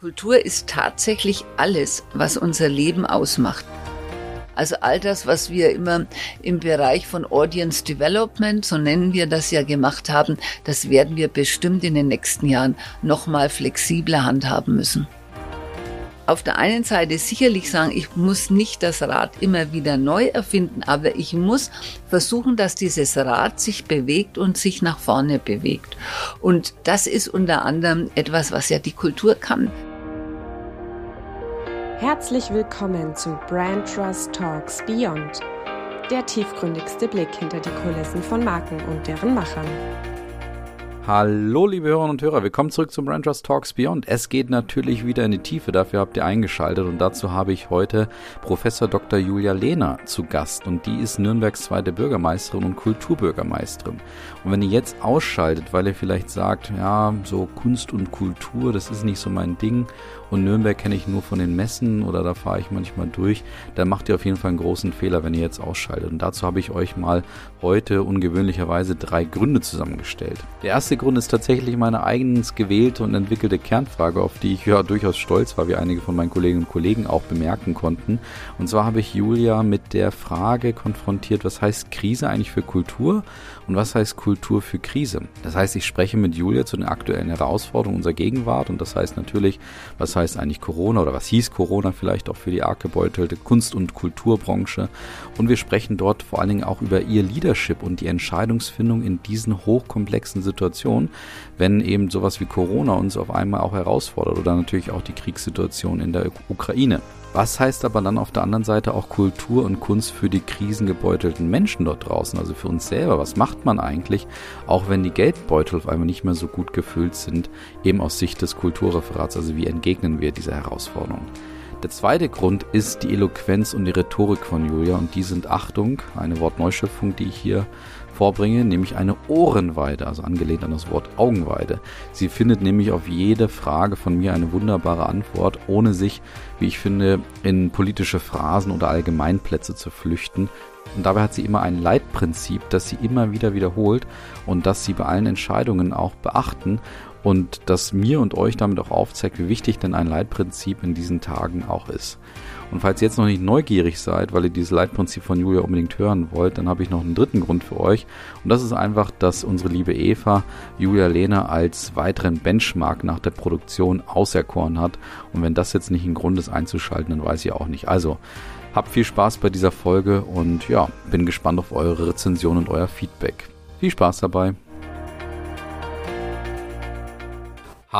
Kultur ist tatsächlich alles, was unser Leben ausmacht. Also all das, was wir immer im Bereich von Audience Development, so nennen wir das ja gemacht haben, das werden wir bestimmt in den nächsten Jahren nochmal flexibler handhaben müssen auf der einen Seite sicherlich sagen, ich muss nicht das Rad immer wieder neu erfinden, aber ich muss versuchen, dass dieses Rad sich bewegt und sich nach vorne bewegt. Und das ist unter anderem etwas, was ja die Kultur kann. Herzlich willkommen zu Brand Trust Talks Beyond, der tiefgründigste Blick hinter die Kulissen von Marken und deren Machern. Hallo, liebe Hörerinnen und Hörer, willkommen zurück zum Brand Trust Talks Beyond. Es geht natürlich wieder in die Tiefe, dafür habt ihr eingeschaltet und dazu habe ich heute Professor Dr. Julia Lehner zu Gast und die ist Nürnbergs zweite Bürgermeisterin und Kulturbürgermeisterin. Und wenn ihr jetzt ausschaltet, weil ihr vielleicht sagt, ja, so Kunst und Kultur, das ist nicht so mein Ding und Nürnberg kenne ich nur von den Messen oder da fahre ich manchmal durch, dann macht ihr auf jeden Fall einen großen Fehler, wenn ihr jetzt ausschaltet. Und dazu habe ich euch mal heute ungewöhnlicherweise drei Gründe zusammengestellt. Der erste Grund ist tatsächlich meine eigens gewählte und entwickelte Kernfrage, auf die ich ja durchaus stolz war, wie einige von meinen Kolleginnen und Kollegen auch bemerken konnten. Und zwar habe ich Julia mit der Frage konfrontiert, was heißt Krise eigentlich für Kultur und was heißt Kultur für Krise? Das heißt, ich spreche mit Julia zu den aktuellen Herausforderungen unserer Gegenwart und das heißt natürlich, was heißt eigentlich Corona oder was hieß Corona vielleicht auch für die arg gebeutelte Kunst- und Kulturbranche. Und wir sprechen dort vor allen Dingen auch über ihr Leadership und die Entscheidungsfindung in diesen hochkomplexen Situationen, wenn eben sowas wie Corona uns auf einmal auch herausfordert oder natürlich auch die Kriegssituation in der Ukraine. Was heißt aber dann auf der anderen Seite auch Kultur und Kunst für die krisengebeutelten Menschen dort draußen, also für uns selber? Was macht man eigentlich, auch wenn die Geldbeutel auf einmal nicht mehr so gut gefüllt sind, eben aus Sicht des Kulturreferats? Also wie entgegnen wir dieser Herausforderung? Der zweite Grund ist die Eloquenz und die Rhetorik von Julia und die sind Achtung, eine Wortneuschöpfung, die ich hier vorbringe, nämlich eine Ohrenweide, also angelehnt an das Wort Augenweide. Sie findet nämlich auf jede Frage von mir eine wunderbare Antwort, ohne sich, wie ich finde, in politische Phrasen oder Allgemeinplätze zu flüchten. Und dabei hat sie immer ein Leitprinzip, das sie immer wieder wiederholt und das sie bei allen Entscheidungen auch beachten und das mir und euch damit auch aufzeigt, wie wichtig denn ein Leitprinzip in diesen Tagen auch ist. Und falls ihr jetzt noch nicht neugierig seid, weil ihr dieses Leitprinzip von Julia unbedingt hören wollt, dann habe ich noch einen dritten Grund für euch. Und das ist einfach, dass unsere liebe Eva Julia Lehner als weiteren Benchmark nach der Produktion auserkoren hat. Und wenn das jetzt nicht ein Grund ist einzuschalten, dann weiß ich auch nicht. Also, habt viel Spaß bei dieser Folge und ja, bin gespannt auf eure Rezension und euer Feedback. Viel Spaß dabei.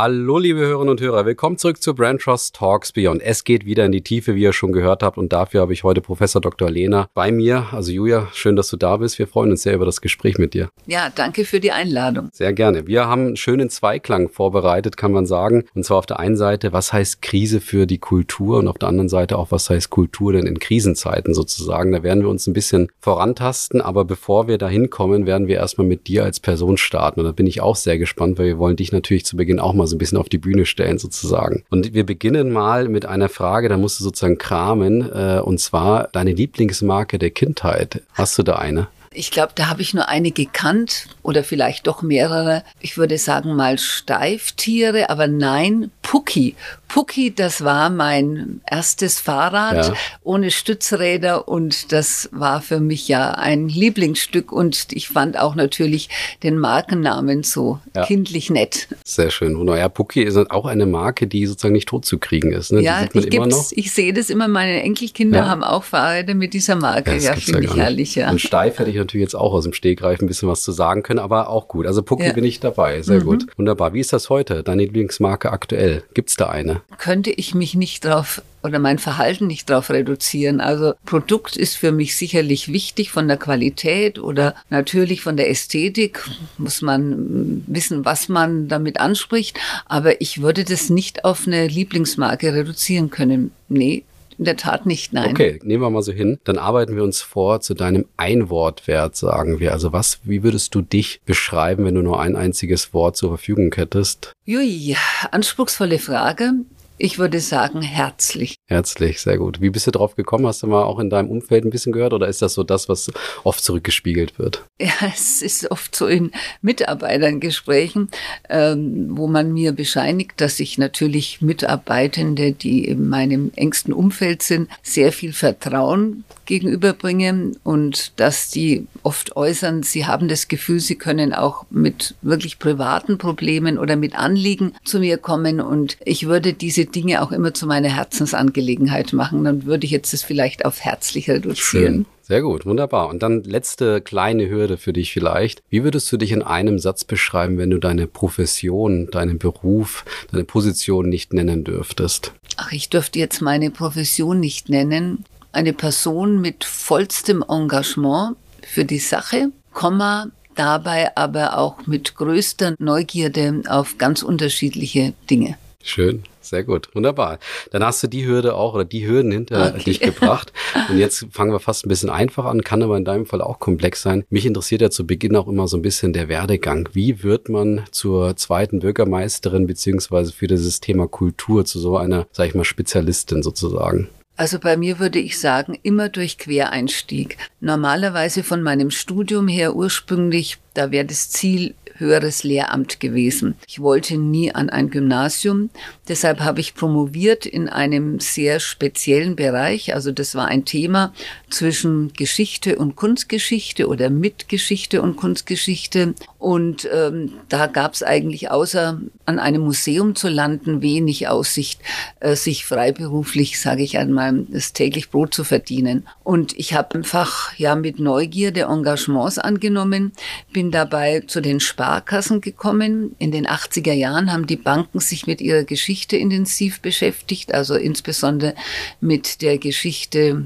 Hallo, liebe Hörerinnen und Hörer. Willkommen zurück zu Brand Trust Talks Beyond. Es geht wieder in die Tiefe, wie ihr schon gehört habt. Und dafür habe ich heute Professor Dr. Lena bei mir. Also Julia, schön, dass du da bist. Wir freuen uns sehr über das Gespräch mit dir. Ja, danke für die Einladung. Sehr gerne. Wir haben einen schönen Zweiklang vorbereitet, kann man sagen. Und zwar auf der einen Seite, was heißt Krise für die Kultur? Und auf der anderen Seite auch, was heißt Kultur denn in Krisenzeiten sozusagen? Da werden wir uns ein bisschen vorantasten. Aber bevor wir da hinkommen, werden wir erstmal mit dir als Person starten. Und da bin ich auch sehr gespannt, weil wir wollen dich natürlich zu Beginn auch mal so ein bisschen auf die Bühne stellen sozusagen. Und wir beginnen mal mit einer Frage, da musst du sozusagen kramen, äh, und zwar deine Lieblingsmarke der Kindheit. Hast du da eine? Ich glaube, da habe ich nur eine gekannt oder vielleicht doch mehrere. Ich würde sagen mal Steiftiere, aber nein, Pucki. Pucki, das war mein erstes Fahrrad ja. ohne Stützräder und das war für mich ja ein Lieblingsstück und ich fand auch natürlich den Markennamen so ja. kindlich nett. Sehr schön. Und ja, Pucki ist auch eine Marke, die sozusagen nicht tot zu kriegen ist. Ne? Ja, ich, ich sehe das immer, meine Enkelkinder ja. haben auch Fahrräder mit dieser Marke. Ja, finde ich herrlich. Ja. Und steif hätte ich natürlich jetzt auch aus dem Stegreif ein bisschen was zu sagen können, aber auch gut. Also Pucki bin ich dabei. Sehr mhm. gut. Wunderbar. Wie ist das heute? Deine Lieblingsmarke aktuell? Gibt es da eine? Könnte ich mich nicht drauf oder mein Verhalten nicht darauf reduzieren. Also Produkt ist für mich sicherlich wichtig von der Qualität oder natürlich von der Ästhetik muss man wissen, was man damit anspricht. Aber ich würde das nicht auf eine Lieblingsmarke reduzieren können. Nee, in der Tat nicht, nein. Okay, nehmen wir mal so hin. Dann arbeiten wir uns vor zu deinem Einwortwert, sagen wir. Also was, wie würdest du dich beschreiben, wenn du nur ein einziges Wort zur Verfügung hättest? Jui, anspruchsvolle Frage. Ich würde sagen, herzlich. Herzlich, sehr gut. Wie bist du drauf gekommen? Hast du mal auch in deinem Umfeld ein bisschen gehört oder ist das so das, was oft zurückgespiegelt wird? Ja, es ist oft so in Mitarbeitergesprächen, ähm, wo man mir bescheinigt, dass ich natürlich Mitarbeitende, die in meinem engsten Umfeld sind, sehr viel Vertrauen gegenüberbringe und dass die oft äußern, sie haben das Gefühl, sie können auch mit wirklich privaten Problemen oder mit Anliegen zu mir kommen und ich würde diese Dinge auch immer zu meiner Herzensangelegenheit machen. Dann würde ich jetzt das vielleicht auf herzlich reduzieren. Schön. Sehr gut, wunderbar. Und dann letzte kleine Hürde für dich vielleicht. Wie würdest du dich in einem Satz beschreiben, wenn du deine Profession, deinen Beruf, deine Position nicht nennen dürftest? Ach, ich dürfte jetzt meine Profession nicht nennen. Eine Person mit vollstem Engagement für die Sache, Komma, dabei aber auch mit größter Neugierde auf ganz unterschiedliche Dinge. Schön, sehr gut, wunderbar. Dann hast du die Hürde auch oder die Hürden hinter okay. dich gebracht. Und jetzt fangen wir fast ein bisschen einfach an, kann aber in deinem Fall auch komplex sein. Mich interessiert ja zu Beginn auch immer so ein bisschen der Werdegang. Wie wird man zur zweiten Bürgermeisterin beziehungsweise für dieses Thema Kultur zu so einer, sag ich mal, Spezialistin sozusagen? Also bei mir würde ich sagen, immer durch Quereinstieg. Normalerweise von meinem Studium her ursprünglich, da wäre das Ziel höheres Lehramt gewesen. Ich wollte nie an ein Gymnasium. Deshalb habe ich promoviert in einem sehr speziellen Bereich. Also das war ein Thema zwischen Geschichte und Kunstgeschichte oder mit Geschichte und Kunstgeschichte. Und ähm, da gab es eigentlich außer an einem Museum zu landen wenig Aussicht, äh, sich freiberuflich, sage ich einmal, das täglich Brot zu verdienen. Und ich habe einfach ja mit Neugierde Engagements angenommen, bin dabei zu den Sparkassen gekommen. In den 80er Jahren haben die Banken sich mit ihrer Geschichte intensiv beschäftigt, also insbesondere mit der Geschichte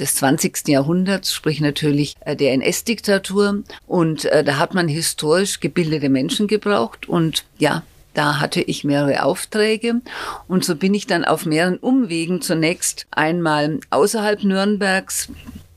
des 20. Jahrhunderts, sprich natürlich äh, der NS-Diktatur. Und äh, da hat man historisch gebildete Menschen gebraucht. Und ja, da hatte ich mehrere Aufträge und so bin ich dann auf mehreren Umwegen zunächst einmal außerhalb Nürnbergs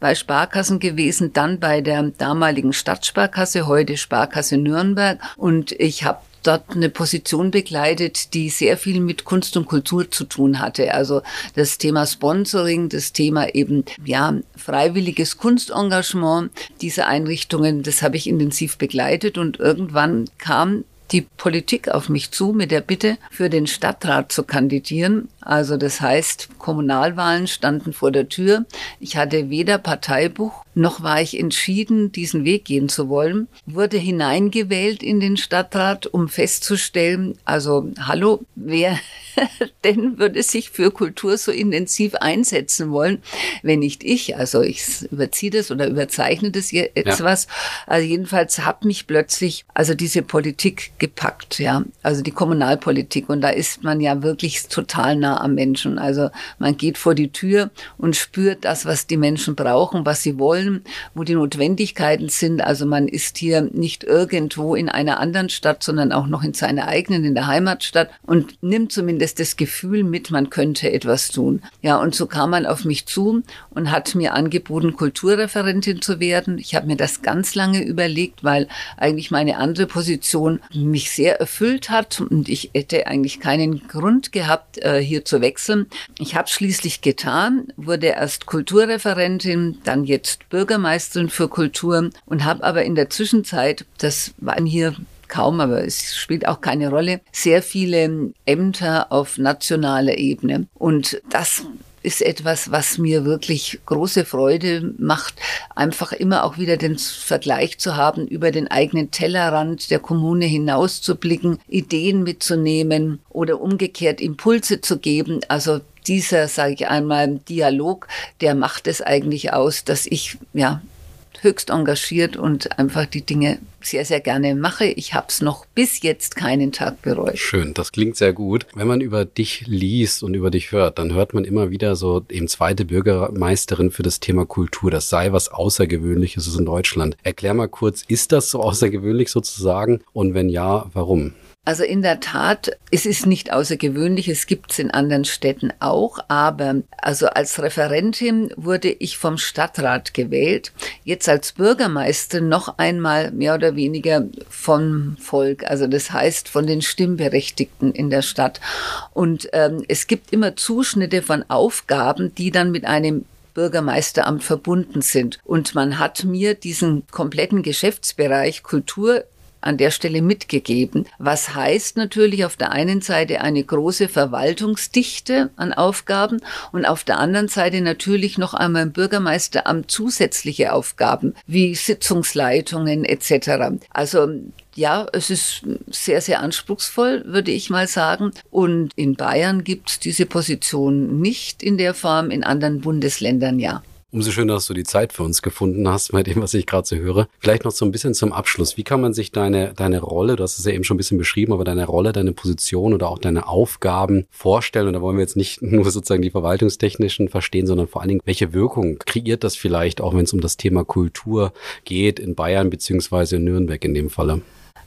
bei Sparkassen gewesen, dann bei der damaligen Stadtsparkasse, heute Sparkasse Nürnberg und ich habe dort eine Position begleitet, die sehr viel mit Kunst und Kultur zu tun hatte. Also das Thema Sponsoring, das Thema eben, ja, freiwilliges Kunstengagement dieser Einrichtungen, das habe ich intensiv begleitet und irgendwann kam die Politik auf mich zu mit der Bitte, für den Stadtrat zu kandidieren. Also das heißt, Kommunalwahlen standen vor der Tür. Ich hatte weder Parteibuch, noch war ich entschieden, diesen Weg gehen zu wollen. Wurde hineingewählt in den Stadtrat, um festzustellen, also hallo, wer denn würde sich für Kultur so intensiv einsetzen wollen, wenn nicht ich? Also ich überziehe das oder überzeichne das jetzt ja. was. Also jedenfalls hat mich plötzlich also diese Politik gepackt, ja, also die Kommunalpolitik und da ist man ja wirklich total nah am Menschen. Also man geht vor die Tür und spürt das, was die Menschen brauchen, was sie wollen, wo die Notwendigkeiten sind. Also man ist hier nicht irgendwo in einer anderen Stadt, sondern auch noch in seiner eigenen, in der Heimatstadt und nimmt zumindest das Gefühl mit, man könnte etwas tun. Ja, und so kam man auf mich zu und hat mir angeboten, Kulturreferentin zu werden. Ich habe mir das ganz lange überlegt, weil eigentlich meine andere Position mich sehr erfüllt hat und ich hätte eigentlich keinen Grund gehabt, äh, zu wechseln. Ich habe schließlich getan, wurde erst Kulturreferentin, dann jetzt Bürgermeisterin für Kultur und habe aber in der Zwischenzeit, das waren hier kaum, aber es spielt auch keine Rolle, sehr viele Ämter auf nationaler Ebene. Und das ist etwas, was mir wirklich große Freude macht, einfach immer auch wieder den Vergleich zu haben, über den eigenen Tellerrand der Kommune hinaus zu blicken, Ideen mitzunehmen oder umgekehrt Impulse zu geben. Also dieser, sage ich einmal, Dialog, der macht es eigentlich aus, dass ich ja höchst engagiert und einfach die Dinge sehr, sehr gerne mache. Ich habe es noch bis jetzt keinen Tag bereut. Schön, das klingt sehr gut. Wenn man über dich liest und über dich hört, dann hört man immer wieder so eben zweite Bürgermeisterin für das Thema Kultur. Das sei was Außergewöhnliches in Deutschland. Erklär mal kurz, ist das so außergewöhnlich sozusagen? Und wenn ja, warum? Also in der Tat, es ist nicht außergewöhnlich, es gibt es in anderen Städten auch, aber also als Referentin wurde ich vom Stadtrat gewählt, jetzt als Bürgermeister noch einmal mehr oder weniger vom Volk, also das heißt von den Stimmberechtigten in der Stadt. Und ähm, es gibt immer Zuschnitte von Aufgaben, die dann mit einem Bürgermeisteramt verbunden sind. Und man hat mir diesen kompletten Geschäftsbereich Kultur an der Stelle mitgegeben. Was heißt natürlich auf der einen Seite eine große Verwaltungsdichte an Aufgaben und auf der anderen Seite natürlich noch einmal im Bürgermeisteramt zusätzliche Aufgaben wie Sitzungsleitungen etc. Also ja, es ist sehr, sehr anspruchsvoll, würde ich mal sagen. Und in Bayern gibt es diese Position nicht in der Form, in anderen Bundesländern ja. Umso schöner, dass du die Zeit für uns gefunden hast, bei dem, was ich gerade so höre. Vielleicht noch so ein bisschen zum Abschluss. Wie kann man sich deine, deine Rolle, du hast es ja eben schon ein bisschen beschrieben, aber deine Rolle, deine Position oder auch deine Aufgaben vorstellen? Und da wollen wir jetzt nicht nur sozusagen die verwaltungstechnischen verstehen, sondern vor allen Dingen, welche Wirkung kreiert das vielleicht, auch wenn es um das Thema Kultur geht, in Bayern beziehungsweise in Nürnberg in dem Falle?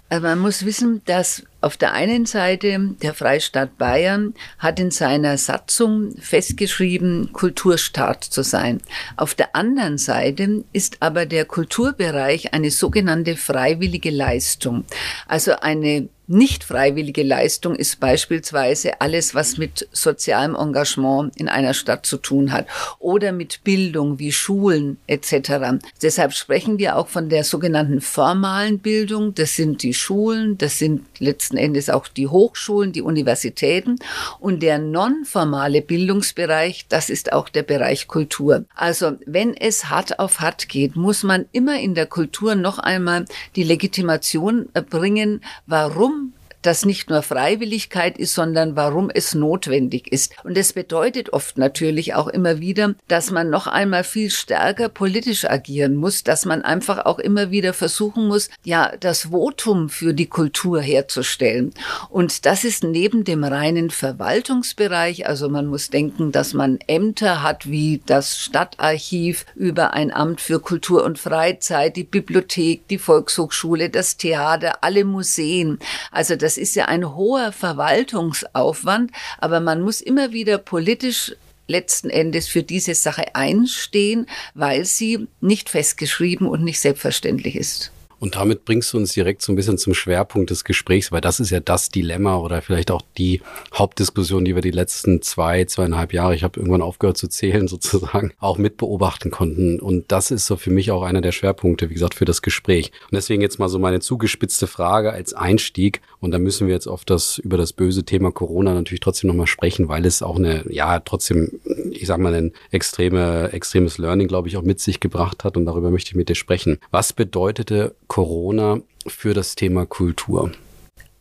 Also man muss wissen, dass auf der einen Seite der Freistaat Bayern hat in seiner Satzung festgeschrieben, Kulturstaat zu sein. Auf der anderen Seite ist aber der Kulturbereich eine sogenannte freiwillige Leistung, also eine nicht freiwillige Leistung ist beispielsweise alles, was mit sozialem Engagement in einer Stadt zu tun hat oder mit Bildung wie Schulen etc. Deshalb sprechen wir auch von der sogenannten formalen Bildung. Das sind die Schulen, das sind letzten Endes auch die Hochschulen, die Universitäten und der nonformale Bildungsbereich, das ist auch der Bereich Kultur. Also wenn es hart auf hart geht, muss man immer in der Kultur noch einmal die Legitimation bringen, warum das nicht nur Freiwilligkeit ist, sondern warum es notwendig ist. Und es bedeutet oft natürlich auch immer wieder, dass man noch einmal viel stärker politisch agieren muss, dass man einfach auch immer wieder versuchen muss, ja, das Votum für die Kultur herzustellen. Und das ist neben dem reinen Verwaltungsbereich, also man muss denken, dass man Ämter hat wie das Stadtarchiv über ein Amt für Kultur und Freizeit, die Bibliothek, die Volkshochschule, das Theater, alle Museen. Also das das ist ja ein hoher Verwaltungsaufwand, aber man muss immer wieder politisch letzten Endes für diese Sache einstehen, weil sie nicht festgeschrieben und nicht selbstverständlich ist. Und damit bringst du uns direkt so ein bisschen zum Schwerpunkt des Gesprächs, weil das ist ja das Dilemma oder vielleicht auch die Hauptdiskussion, die wir die letzten zwei, zweieinhalb Jahre, ich habe irgendwann aufgehört zu zählen sozusagen, auch mit beobachten konnten. Und das ist so für mich auch einer der Schwerpunkte, wie gesagt, für das Gespräch. Und deswegen jetzt mal so meine zugespitzte Frage als Einstieg. Und da müssen wir jetzt auf das, über das böse Thema Corona natürlich trotzdem nochmal sprechen, weil es auch eine, ja, trotzdem, ich sag mal, ein extreme, extremes Learning, glaube ich, auch mit sich gebracht hat. Und darüber möchte ich mit dir sprechen. Was bedeutete Corona für das Thema Kultur?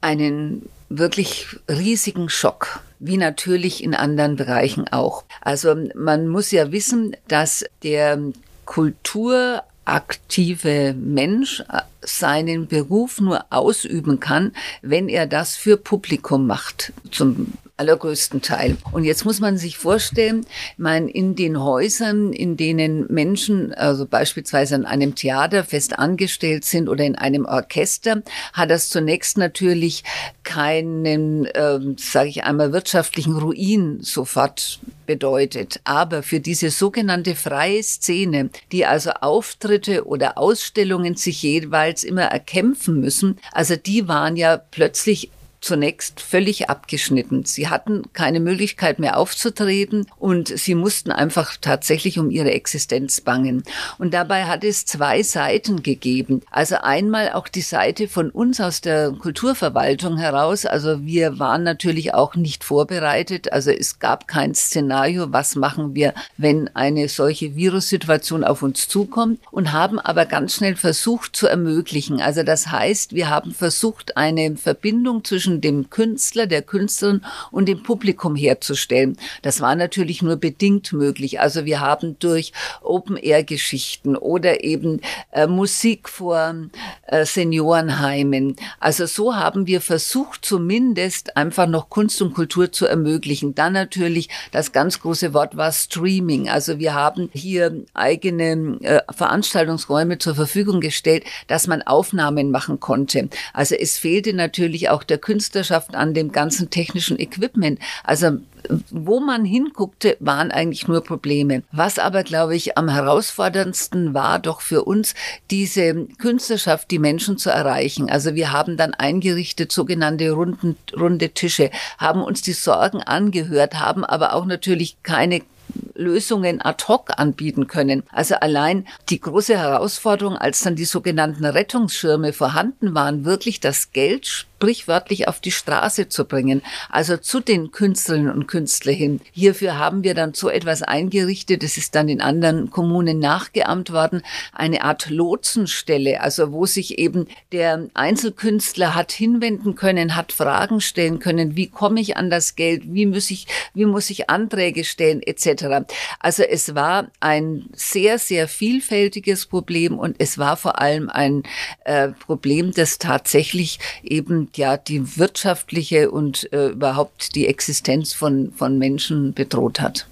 Einen wirklich riesigen Schock, wie natürlich in anderen Bereichen auch. Also man muss ja wissen, dass der kulturaktive Mensch seinen Beruf nur ausüben kann, wenn er das für Publikum macht. Zum allergrößten Teil. Und jetzt muss man sich vorstellen, mein, in den Häusern, in denen Menschen, also beispielsweise an einem Theater fest angestellt sind oder in einem Orchester, hat das zunächst natürlich keinen, äh, sage ich einmal, wirtschaftlichen Ruin sofort bedeutet. Aber für diese sogenannte freie Szene, die also Auftritte oder Ausstellungen sich jeweils immer erkämpfen müssen, also die waren ja plötzlich zunächst völlig abgeschnitten. Sie hatten keine Möglichkeit mehr aufzutreten und sie mussten einfach tatsächlich um ihre Existenz bangen. Und dabei hat es zwei Seiten gegeben. Also einmal auch die Seite von uns aus der Kulturverwaltung heraus. Also wir waren natürlich auch nicht vorbereitet. Also es gab kein Szenario, was machen wir, wenn eine solche Virussituation auf uns zukommt und haben aber ganz schnell versucht zu ermöglichen. Also das heißt, wir haben versucht, eine Verbindung zwischen dem Künstler, der Künstlerin und dem Publikum herzustellen. Das war natürlich nur bedingt möglich. Also wir haben durch Open-Air-Geschichten oder eben äh, Musik vor äh, Seniorenheimen. Also so haben wir versucht, zumindest einfach noch Kunst und Kultur zu ermöglichen. Dann natürlich das ganz große Wort war Streaming. Also wir haben hier eigene äh, Veranstaltungsräume zur Verfügung gestellt, dass man Aufnahmen machen konnte. Also es fehlte natürlich auch der Künstler Künstlerschaft, an dem ganzen technischen Equipment. Also wo man hinguckte, waren eigentlich nur Probleme. Was aber, glaube ich, am herausforderndsten war doch für uns, diese Künstlerschaft, die Menschen zu erreichen. Also wir haben dann eingerichtet sogenannte runden, runde Tische, haben uns die Sorgen angehört, haben aber auch natürlich keine Lösungen ad hoc anbieten können. Also allein die große Herausforderung, als dann die sogenannten Rettungsschirme vorhanden waren, wirklich das Geld sprichwörtlich auf die Straße zu bringen, also zu den Künstlerinnen und Künstlern hin. Hierfür haben wir dann so etwas eingerichtet, das ist dann in anderen Kommunen nachgeahmt worden, eine Art Lotsenstelle, also wo sich eben der Einzelkünstler hat hinwenden können, hat Fragen stellen können, wie komme ich an das Geld, wie muss ich, wie muss ich Anträge stellen, etc. Also es war ein sehr, sehr vielfältiges Problem und es war vor allem ein äh, Problem, das tatsächlich eben ja die wirtschaftliche und äh, überhaupt die Existenz von, von Menschen bedroht hat.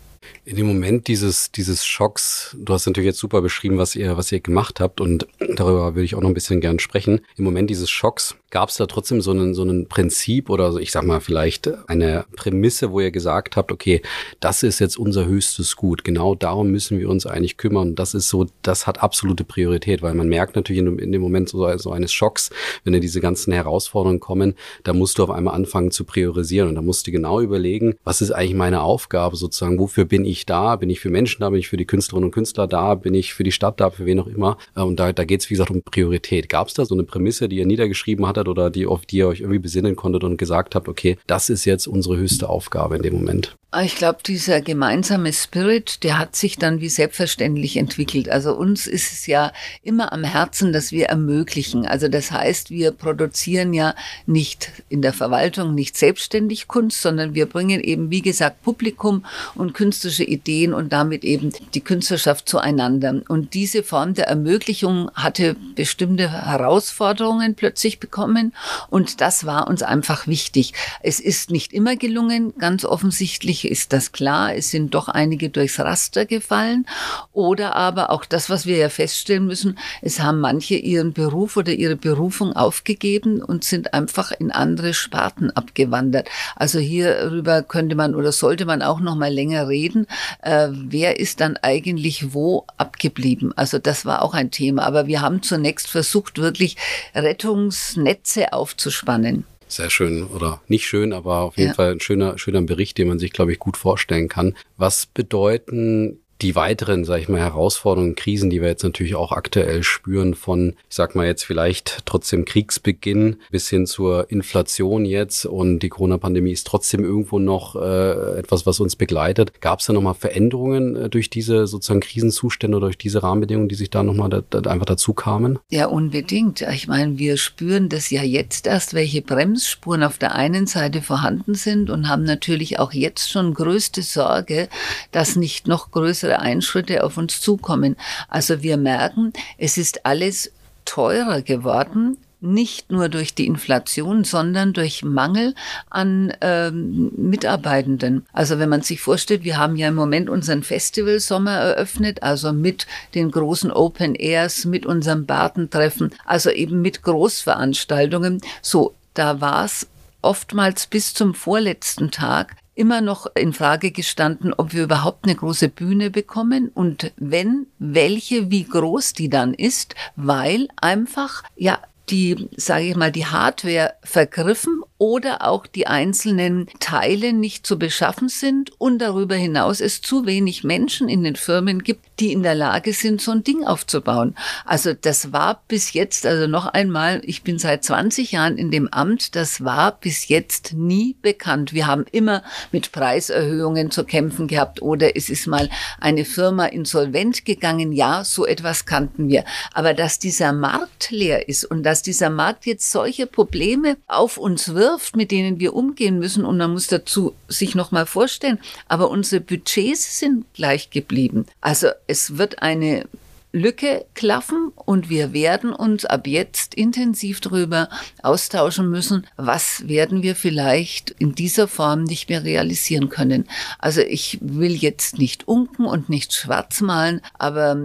In dem Moment dieses, dieses Schocks, du hast natürlich jetzt super beschrieben, was ihr, was ihr gemacht habt und darüber würde ich auch noch ein bisschen gern sprechen. Im Moment dieses Schocks, gab es da trotzdem so ein, so ein Prinzip oder ich sag mal vielleicht eine Prämisse, wo ihr gesagt habt, okay, das ist jetzt unser höchstes Gut. Genau darum müssen wir uns eigentlich kümmern. Das ist so, das hat absolute Priorität, weil man merkt natürlich in, in dem Moment so, so eines Schocks, wenn dir diese ganzen Herausforderungen kommen, da musst du auf einmal anfangen zu priorisieren und da musst du genau überlegen, was ist eigentlich meine Aufgabe sozusagen, wofür bin ich ich da? Bin ich für Menschen da? Bin ich für die Künstlerinnen und Künstler da? Bin ich für die Stadt da? Für wen auch immer? Äh, und da, da geht es, wie gesagt, um Priorität. Gab es da so eine Prämisse, die ihr niedergeschrieben hattet oder die, auf die ihr euch irgendwie besinnen konntet und gesagt habt, okay, das ist jetzt unsere höchste Aufgabe in dem Moment? Ich glaube, dieser gemeinsame Spirit, der hat sich dann wie selbstverständlich entwickelt. Also uns ist es ja immer am Herzen, dass wir ermöglichen. Also das heißt, wir produzieren ja nicht in der Verwaltung, nicht selbstständig Kunst, sondern wir bringen eben, wie gesagt, Publikum und künstlerische Ideen und damit eben die Künstlerschaft zueinander. Und diese Form der Ermöglichung hatte bestimmte Herausforderungen plötzlich bekommen und das war uns einfach wichtig. Es ist nicht immer gelungen, ganz offensichtlich ist das klar. Es sind doch einige durchs Raster gefallen. Oder aber auch das, was wir ja feststellen müssen, es haben manche ihren Beruf oder ihre Berufung aufgegeben und sind einfach in andere Sparten abgewandert. Also hierüber könnte man oder sollte man auch noch mal länger reden. Äh, wer ist dann eigentlich wo abgeblieben? Also das war auch ein Thema. Aber wir haben zunächst versucht, wirklich Rettungsnetze aufzuspannen. Sehr schön oder nicht schön, aber auf jeden ja. Fall ein schöner, schöner Bericht, den man sich, glaube ich, gut vorstellen kann. Was bedeuten die weiteren, sage ich mal, Herausforderungen, Krisen, die wir jetzt natürlich auch aktuell spüren, von, ich sag mal jetzt vielleicht trotzdem Kriegsbeginn bis hin zur Inflation jetzt und die Corona-Pandemie ist trotzdem irgendwo noch äh, etwas, was uns begleitet. Gab es da nochmal Veränderungen äh, durch diese sozusagen Krisenzustände oder durch diese Rahmenbedingungen, die sich da nochmal da, da einfach dazu kamen? Ja, unbedingt. Ich meine, wir spüren das ja jetzt erst, welche Bremsspuren auf der einen Seite vorhanden sind und haben natürlich auch jetzt schon größte Sorge, dass nicht noch größere größere Einschritte auf uns zukommen. Also wir merken, es ist alles teurer geworden, nicht nur durch die Inflation, sondern durch Mangel an ähm, Mitarbeitenden. Also wenn man sich vorstellt, wir haben ja im Moment unseren Festivalsommer eröffnet, also mit den großen Open Airs, mit unserem Bartentreffen, also eben mit Großveranstaltungen. So, da war es oftmals bis zum vorletzten Tag immer noch in Frage gestanden, ob wir überhaupt eine große Bühne bekommen und wenn, welche, wie groß die dann ist, weil einfach, ja, die, sage ich mal, die Hardware vergriffen oder auch die einzelnen Teile nicht zu beschaffen sind und darüber hinaus es zu wenig Menschen in den Firmen gibt, die in der Lage sind, so ein Ding aufzubauen. Also das war bis jetzt, also noch einmal, ich bin seit 20 Jahren in dem Amt, das war bis jetzt nie bekannt. Wir haben immer mit Preiserhöhungen zu kämpfen gehabt oder es ist mal eine Firma insolvent gegangen. Ja, so etwas kannten wir. Aber dass dieser Markt leer ist und dass dieser Markt jetzt solche Probleme auf uns wirft, mit denen wir umgehen müssen. Und man muss dazu sich nochmal vorstellen, aber unsere Budgets sind gleich geblieben. Also es wird eine Lücke klaffen und wir werden uns ab jetzt intensiv darüber austauschen müssen, was werden wir vielleicht in dieser Form nicht mehr realisieren können. Also ich will jetzt nicht unken und nicht schwarz malen, aber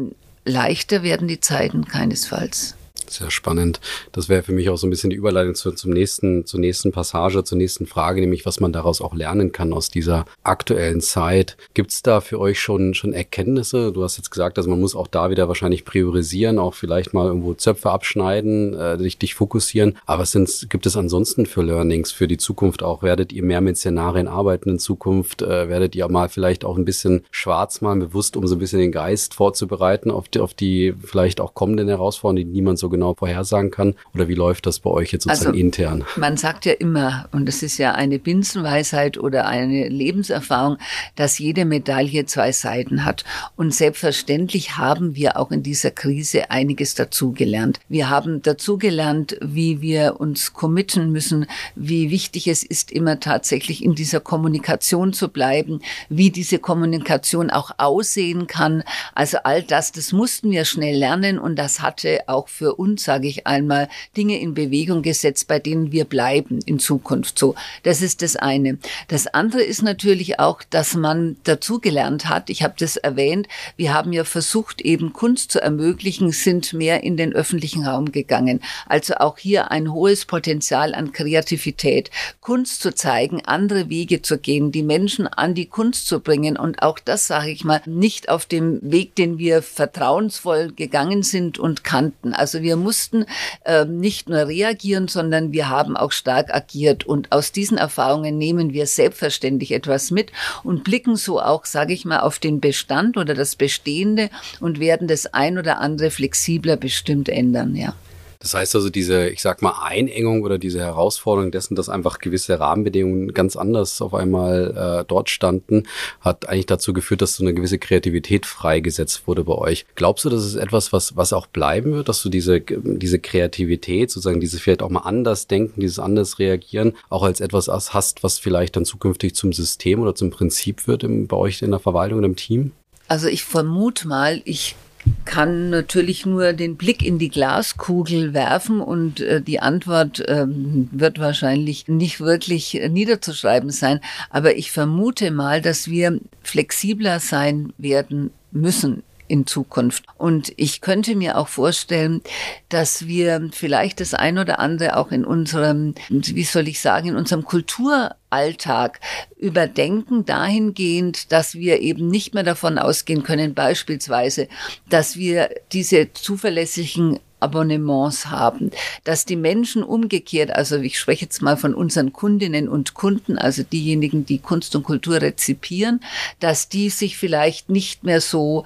leichter werden die Zeiten keinesfalls. Sehr spannend. Das wäre für mich auch so ein bisschen die Überleitung zu, zum nächsten, zur nächsten Passage, zur nächsten Frage, nämlich was man daraus auch lernen kann aus dieser aktuellen Zeit. Gibt es da für euch schon, schon Erkenntnisse? Du hast jetzt gesagt, also man muss auch da wieder wahrscheinlich priorisieren, auch vielleicht mal irgendwo Zöpfe abschneiden, äh, dich, dich fokussieren. Aber was sind, gibt es ansonsten für Learnings für die Zukunft auch? Werdet ihr mehr mit Szenarien arbeiten in Zukunft? Äh, werdet ihr mal vielleicht auch ein bisschen schwarz malen, bewusst, um so ein bisschen den Geist vorzubereiten auf die, auf die vielleicht auch kommenden Herausforderungen, die niemand so genau vorhersagen kann? Oder wie läuft das bei euch jetzt sozusagen also, intern? Man sagt ja immer, und das ist ja eine Binsenweisheit oder eine Lebenserfahrung, dass jede Medaille zwei Seiten hat. Und selbstverständlich haben wir auch in dieser Krise einiges dazugelernt. Wir haben dazugelernt, wie wir uns committen müssen, wie wichtig es ist, immer tatsächlich in dieser Kommunikation zu bleiben, wie diese Kommunikation auch aussehen kann. Also all das, das mussten wir schnell lernen und das hatte auch für uns, sage ich einmal, Dinge in Bewegung gesetzt, bei denen wir bleiben in Zukunft. So, das ist das eine. Das andere ist natürlich auch, dass man dazugelernt hat. Ich habe das erwähnt. Wir haben ja versucht, eben Kunst zu ermöglichen, sind mehr in den öffentlichen Raum gegangen. Also auch hier ein hohes Potenzial an Kreativität, Kunst zu zeigen, andere Wege zu gehen, die Menschen an die Kunst zu bringen und auch das sage ich mal nicht auf dem Weg, den wir vertrauensvoll gegangen sind und kannten. Also wir mussten äh, nicht nur reagieren, sondern wir haben auch stark agiert und aus diesen Erfahrungen nehmen wir selbstverständlich etwas mit und blicken so auch, sage ich mal, auf den Bestand oder das Bestehende und werden das ein oder andere flexibler bestimmt ändern, ja. Das heißt also, diese, ich sag mal, Einengung oder diese Herausforderung dessen, dass einfach gewisse Rahmenbedingungen ganz anders auf einmal äh, dort standen, hat eigentlich dazu geführt, dass so eine gewisse Kreativität freigesetzt wurde bei euch. Glaubst du, das ist etwas, was, was auch bleiben wird, dass du diese, diese Kreativität, sozusagen dieses vielleicht auch mal anders denken, dieses anders reagieren, auch als etwas hast, was vielleicht dann zukünftig zum System oder zum Prinzip wird im, bei euch in der Verwaltung und im Team? Also ich vermute mal, ich kann natürlich nur den Blick in die Glaskugel werfen und äh, die Antwort ähm, wird wahrscheinlich nicht wirklich niederzuschreiben sein. Aber ich vermute mal, dass wir flexibler sein werden müssen in Zukunft. Und ich könnte mir auch vorstellen, dass wir vielleicht das ein oder andere auch in unserem, wie soll ich sagen, in unserem Kulturalltag überdenken dahingehend, dass wir eben nicht mehr davon ausgehen können, beispielsweise, dass wir diese zuverlässigen Abonnements haben, dass die Menschen umgekehrt, also ich spreche jetzt mal von unseren Kundinnen und Kunden, also diejenigen, die Kunst und Kultur rezipieren, dass die sich vielleicht nicht mehr so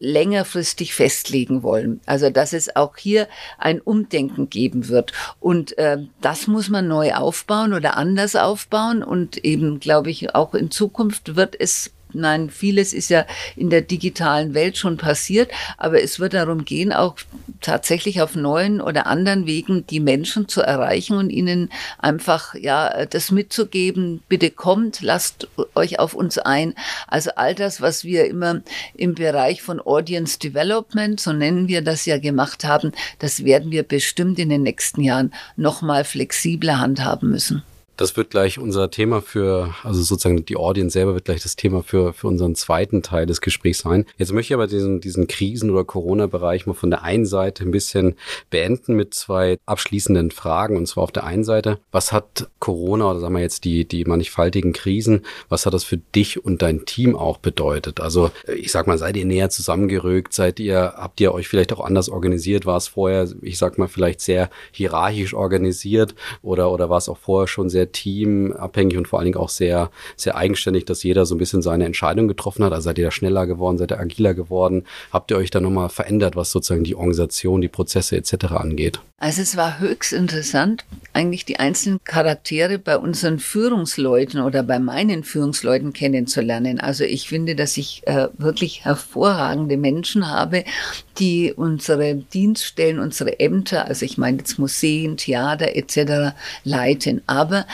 längerfristig festlegen wollen. Also dass es auch hier ein Umdenken geben wird. Und äh, das muss man neu aufbauen oder anders aufbauen. Und eben, glaube ich, auch in Zukunft wird es Nein, vieles ist ja in der digitalen Welt schon passiert, aber es wird darum gehen, auch tatsächlich auf neuen oder anderen Wegen die Menschen zu erreichen und ihnen einfach ja das mitzugeben. Bitte kommt, lasst euch auf uns ein. Also all das, was wir immer im Bereich von Audience Development, so nennen wir das ja gemacht haben, das werden wir bestimmt in den nächsten Jahren noch mal flexibler handhaben müssen. Das wird gleich unser Thema für, also sozusagen die Audience selber wird gleich das Thema für, für unseren zweiten Teil des Gesprächs sein. Jetzt möchte ich aber diesen, diesen Krisen- oder Corona-Bereich mal von der einen Seite ein bisschen beenden mit zwei abschließenden Fragen. Und zwar auf der einen Seite, was hat Corona oder sagen wir jetzt die, die mannigfaltigen Krisen, was hat das für dich und dein Team auch bedeutet? Also ich sag mal, seid ihr näher zusammengerückt? Seid ihr, habt ihr euch vielleicht auch anders organisiert? War es vorher, ich sag mal, vielleicht sehr hierarchisch organisiert oder, oder war es auch vorher schon sehr teamabhängig und vor allen Dingen auch sehr, sehr eigenständig, dass jeder so ein bisschen seine Entscheidung getroffen hat. Also seid ihr da schneller geworden, seid ihr agiler geworden? Habt ihr euch da nochmal verändert, was sozusagen die Organisation, die Prozesse etc. angeht? Also es war höchst interessant, eigentlich die einzelnen Charaktere bei unseren Führungsleuten oder bei meinen Führungsleuten kennenzulernen. Also ich finde, dass ich äh, wirklich hervorragende Menschen habe, die unsere Dienststellen, unsere Ämter, also ich meine jetzt Museen, Theater etc. leiten. Aber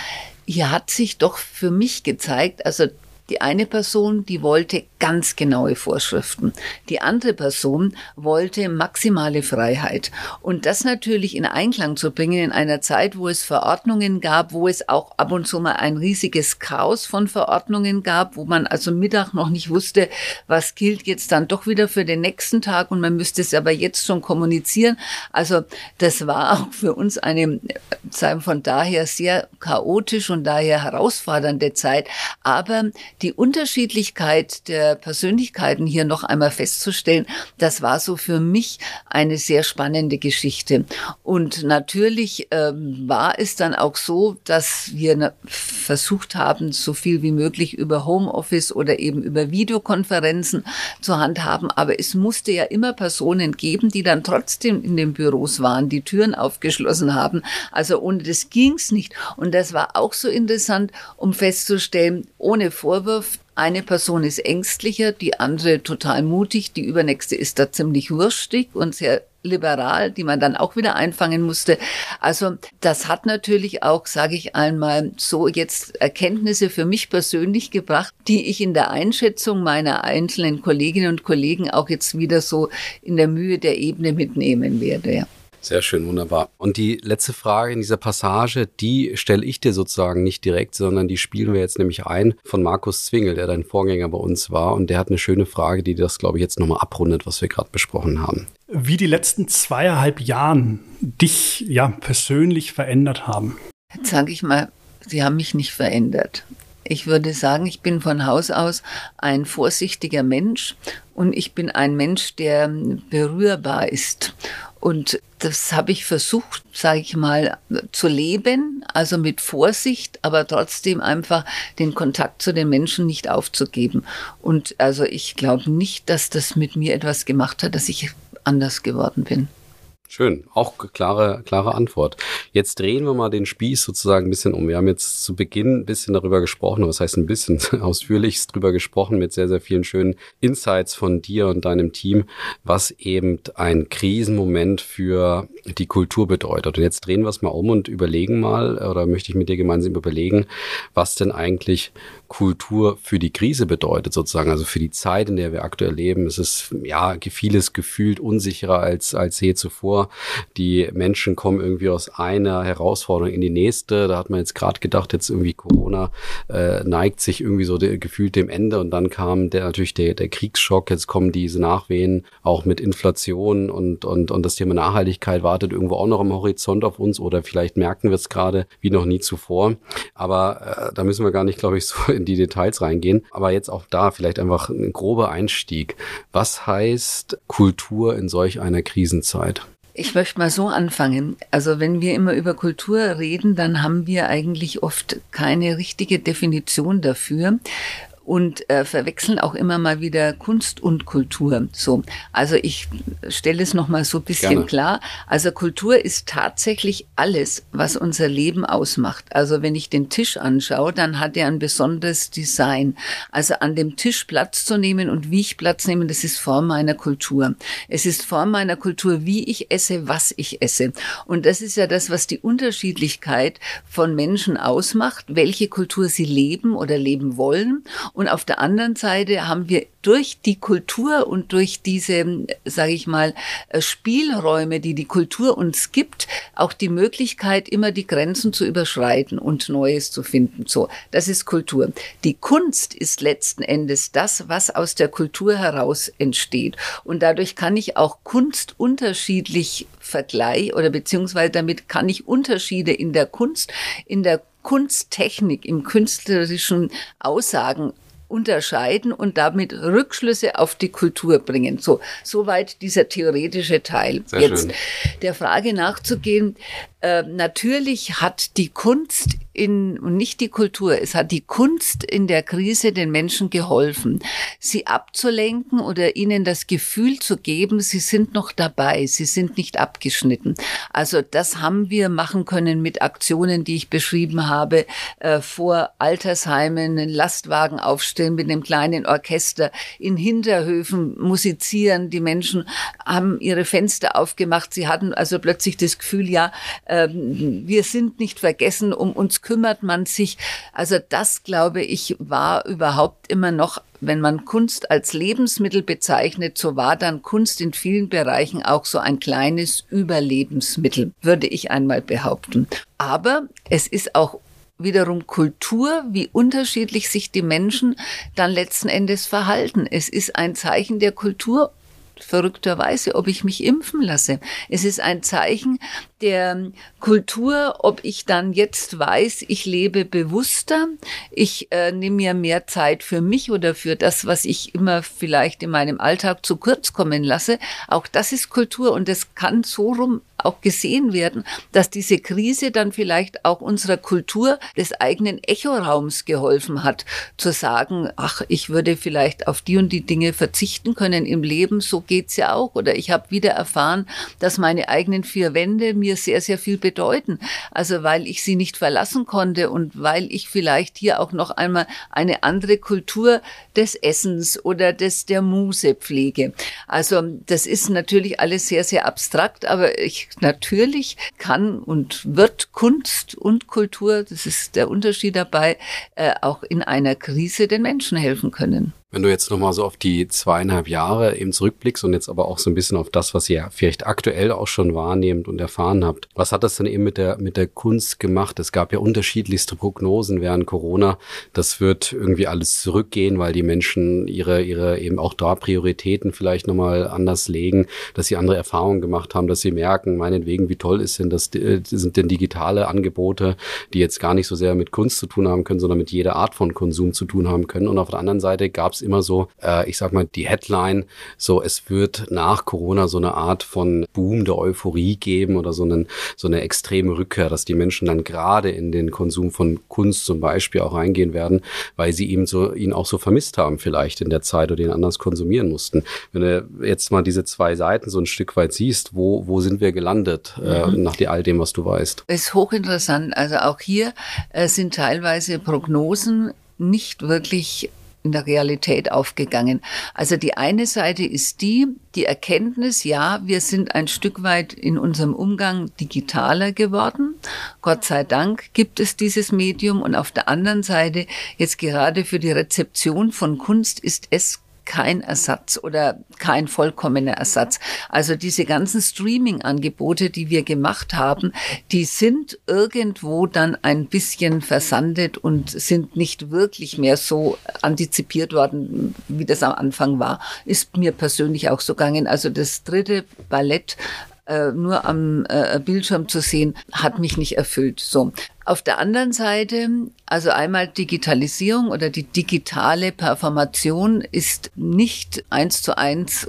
hier hat sich doch für mich gezeigt, also die eine Person, die wollte ganz genaue Vorschriften. Die andere Person wollte maximale Freiheit. Und das natürlich in Einklang zu bringen in einer Zeit, wo es Verordnungen gab, wo es auch ab und zu mal ein riesiges Chaos von Verordnungen gab, wo man also Mittag noch nicht wusste, was gilt jetzt dann doch wieder für den nächsten Tag und man müsste es aber jetzt schon kommunizieren. Also das war auch für uns eine, sagen von daher sehr chaotisch und daher herausfordernde Zeit. Aber die Unterschiedlichkeit der Persönlichkeiten hier noch einmal festzustellen, das war so für mich eine sehr spannende Geschichte. Und natürlich ähm, war es dann auch so, dass wir versucht haben, so viel wie möglich über Homeoffice oder eben über Videokonferenzen zu handhaben. Aber es musste ja immer Personen geben, die dann trotzdem in den Büros waren, die Türen aufgeschlossen haben. Also ohne das ging's nicht. Und das war auch so interessant, um festzustellen, ohne Vorwurf, eine Person ist ängstlicher, die andere total mutig, die übernächste ist da ziemlich wurstig und sehr liberal, die man dann auch wieder einfangen musste. Also das hat natürlich auch, sage ich einmal, so jetzt Erkenntnisse für mich persönlich gebracht, die ich in der Einschätzung meiner einzelnen Kolleginnen und Kollegen auch jetzt wieder so in der Mühe der Ebene mitnehmen werde. Ja. Sehr schön, wunderbar. Und die letzte Frage in dieser Passage, die stelle ich dir sozusagen nicht direkt, sondern die spielen wir jetzt nämlich ein von Markus Zwingel, der dein Vorgänger bei uns war. Und der hat eine schöne Frage, die das, glaube ich, jetzt nochmal abrundet, was wir gerade besprochen haben. Wie die letzten zweieinhalb Jahren dich ja persönlich verändert haben. Jetzt sage ich mal, sie haben mich nicht verändert. Ich würde sagen, ich bin von Haus aus ein vorsichtiger Mensch und ich bin ein Mensch, der berührbar ist. Und das habe ich versucht, sage ich mal, zu leben, also mit Vorsicht, aber trotzdem einfach den Kontakt zu den Menschen nicht aufzugeben. Und also ich glaube nicht, dass das mit mir etwas gemacht hat, dass ich anders geworden bin. Schön, auch klare, klare Antwort. Jetzt drehen wir mal den Spieß sozusagen ein bisschen um. Wir haben jetzt zu Beginn ein bisschen darüber gesprochen, was heißt ein bisschen ausführlichst drüber gesprochen mit sehr, sehr vielen schönen Insights von dir und deinem Team, was eben ein Krisenmoment für die Kultur bedeutet. Und jetzt drehen wir es mal um und überlegen mal, oder möchte ich mit dir gemeinsam überlegen, was denn eigentlich Kultur für die Krise bedeutet, sozusagen, also für die Zeit, in der wir aktuell leben. Es ist ja vieles gefühlt unsicherer als, als je zuvor. Die Menschen kommen irgendwie aus einer Herausforderung in die nächste. Da hat man jetzt gerade gedacht, jetzt irgendwie Corona äh, neigt sich irgendwie so de, gefühlt dem Ende und dann kam der natürlich der, der Kriegsschock. Jetzt kommen diese Nachwehen auch mit Inflation und, und, und das Thema Nachhaltigkeit wartet irgendwo auch noch am Horizont auf uns oder vielleicht merken wir es gerade wie noch nie zuvor. Aber äh, da müssen wir gar nicht, glaube ich, so in die Details reingehen. Aber jetzt auch da vielleicht einfach ein grober Einstieg. Was heißt Kultur in solch einer Krisenzeit? Ich möchte mal so anfangen. Also wenn wir immer über Kultur reden, dann haben wir eigentlich oft keine richtige Definition dafür und äh, verwechseln auch immer mal wieder Kunst und Kultur. So, also ich stelle es noch mal so ein bisschen Gerne. klar. Also Kultur ist tatsächlich alles, was unser Leben ausmacht. Also wenn ich den Tisch anschaue, dann hat er ein besonderes Design. Also an dem Tisch Platz zu nehmen und wie ich Platz nehme, das ist Form meiner Kultur. Es ist Form meiner Kultur, wie ich esse, was ich esse. Und das ist ja das, was die Unterschiedlichkeit von Menschen ausmacht, welche Kultur sie leben oder leben wollen und auf der anderen Seite haben wir durch die Kultur und durch diese, sage ich mal, äh, Spielräume, die die Kultur uns gibt, auch die Möglichkeit, immer die Grenzen zu überschreiten und Neues zu finden. So, das ist Kultur. Die Kunst ist letzten Endes das, was aus der Kultur heraus entsteht. Und dadurch kann ich auch Kunst unterschiedlich vergleichen oder beziehungsweise damit kann ich Unterschiede in der Kunst, in der Kunsttechnik, im künstlerischen Aussagen unterscheiden und damit Rückschlüsse auf die Kultur bringen. So, soweit dieser theoretische Teil. Sehr Jetzt schön. der Frage nachzugehen, äh, natürlich hat die Kunst in, und nicht die Kultur, es hat die Kunst in der Krise den Menschen geholfen, sie abzulenken oder ihnen das Gefühl zu geben, sie sind noch dabei, sie sind nicht abgeschnitten. Also das haben wir machen können mit Aktionen, die ich beschrieben habe, äh, vor Altersheimen, einen Lastwagen aufstellen mit einem kleinen Orchester, in Hinterhöfen musizieren, die Menschen haben ihre Fenster aufgemacht, sie hatten also plötzlich das Gefühl, ja, äh, wir sind nicht vergessen, um uns kümmert man sich. Also das, glaube ich, war überhaupt immer noch wenn man Kunst als Lebensmittel bezeichnet, so war dann Kunst in vielen Bereichen auch so ein kleines Überlebensmittel, würde ich einmal behaupten. Aber es ist auch wiederum Kultur, wie unterschiedlich sich die Menschen dann letzten Endes verhalten. Es ist ein Zeichen der Kultur verrückterweise, ob ich mich impfen lasse. Es ist ein Zeichen der Kultur, ob ich dann jetzt weiß, ich lebe bewusster, ich äh, nehme mir mehr Zeit für mich oder für das, was ich immer vielleicht in meinem Alltag zu kurz kommen lasse. Auch das ist Kultur und es kann so rum auch gesehen werden, dass diese Krise dann vielleicht auch unserer Kultur des eigenen Echoraums geholfen hat, zu sagen, ach, ich würde vielleicht auf die und die Dinge verzichten können im Leben, so geht's ja auch. Oder ich habe wieder erfahren, dass meine eigenen vier Wände mir sehr, sehr viel bedeuten. Also weil ich sie nicht verlassen konnte und weil ich vielleicht hier auch noch einmal eine andere Kultur des Essens oder des der Muse pflege. Also das ist natürlich alles sehr, sehr abstrakt, aber ich natürlich kann und wird Kunst und Kultur, das ist der Unterschied dabei, äh, auch in einer Krise den Menschen helfen können. Wenn du jetzt nochmal so auf die zweieinhalb Jahre eben zurückblickst und jetzt aber auch so ein bisschen auf das, was ihr vielleicht aktuell auch schon wahrnehmt und erfahren habt, was hat das denn eben mit der, mit der Kunst gemacht? Es gab ja unterschiedlichste Prognosen während Corona. Das wird irgendwie alles zurückgehen, weil die Menschen ihre, ihre eben auch da Prioritäten vielleicht nochmal anders legen, dass sie andere Erfahrungen gemacht haben, dass sie merken, meinetwegen, wie toll ist denn das, äh, sind denn digitale Angebote, die jetzt gar nicht so sehr mit Kunst zu tun haben können, sondern mit jeder Art von Konsum zu tun haben können. Und auf der anderen Seite gab es immer so, äh, ich sag mal, die Headline, so es wird nach Corona so eine Art von Boom der Euphorie geben oder so, einen, so eine extreme Rückkehr, dass die Menschen dann gerade in den Konsum von Kunst zum Beispiel auch reingehen werden, weil sie ihm so, ihn auch so vermisst haben vielleicht in der Zeit oder ihn anders konsumieren mussten. Wenn du jetzt mal diese zwei Seiten so ein Stück weit siehst, wo, wo sind wir gelandet äh, mhm. nach all dem, was du weißt? Ist hochinteressant. Also auch hier äh, sind teilweise Prognosen nicht wirklich in der Realität aufgegangen. Also die eine Seite ist die, die Erkenntnis, ja, wir sind ein Stück weit in unserem Umgang digitaler geworden. Gott sei Dank gibt es dieses Medium und auf der anderen Seite jetzt gerade für die Rezeption von Kunst ist es kein Ersatz oder kein vollkommener Ersatz. Also diese ganzen Streaming-Angebote, die wir gemacht haben, die sind irgendwo dann ein bisschen versandet und sind nicht wirklich mehr so antizipiert worden, wie das am Anfang war. Ist mir persönlich auch so gegangen. Also das dritte Ballett äh, nur am äh, Bildschirm zu sehen, hat mich nicht erfüllt. So. Auf der anderen Seite, also einmal Digitalisierung oder die digitale Performation ist nicht eins zu eins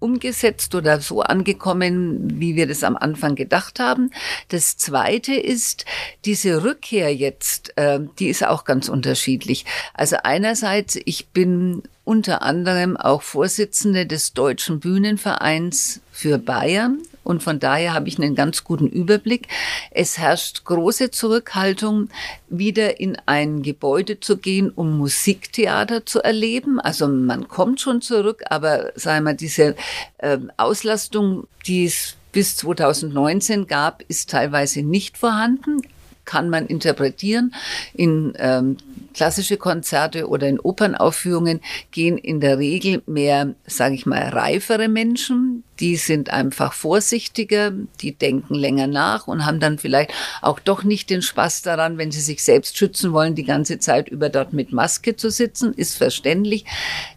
umgesetzt oder so angekommen, wie wir das am Anfang gedacht haben. Das Zweite ist diese Rückkehr jetzt, äh, die ist auch ganz unterschiedlich. Also einerseits, ich bin unter anderem auch Vorsitzende des Deutschen Bühnenvereins für Bayern und von daher habe ich einen ganz guten Überblick. Es herrscht große Zurückhaltung, wieder in ein Gebäude zu gehen, um Musiktheater zu erleben. Also man kommt schon zurück, aber sagen wir, diese äh, Auslastung, die es bis 2019 gab, ist teilweise nicht vorhanden kann man interpretieren. In ähm, klassische Konzerte oder in Opernaufführungen gehen in der Regel mehr, sage ich mal, reifere Menschen. Die sind einfach vorsichtiger, die denken länger nach und haben dann vielleicht auch doch nicht den Spaß daran, wenn sie sich selbst schützen wollen, die ganze Zeit über dort mit Maske zu sitzen, ist verständlich.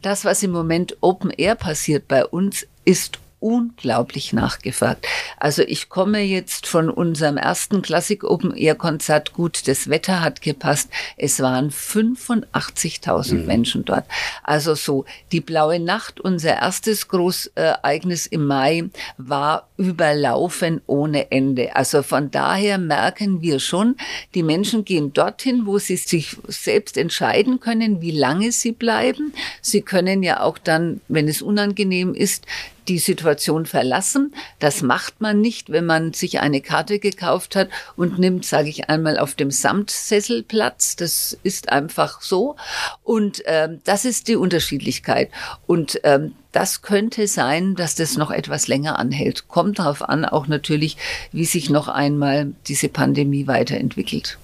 Das, was im Moment Open Air passiert bei uns, ist unglaublich nachgefragt. Also ich komme jetzt von unserem ersten Klassik Open Air Konzert. Gut, das Wetter hat gepasst. Es waren 85.000 mhm. Menschen dort. Also so, die blaue Nacht, unser erstes Großereignis im Mai, war überlaufen ohne Ende. Also von daher merken wir schon, die Menschen gehen dorthin, wo sie sich selbst entscheiden können, wie lange sie bleiben. Sie können ja auch dann, wenn es unangenehm ist, die Situation verlassen. Das macht man nicht, wenn man sich eine Karte gekauft hat und nimmt, sage ich einmal, auf dem Samtsessel Platz. Das ist einfach so. Und ähm, das ist die Unterschiedlichkeit. Und ähm, das könnte sein, dass das noch etwas länger anhält. Kommt darauf an, auch natürlich, wie sich noch einmal diese Pandemie weiterentwickelt.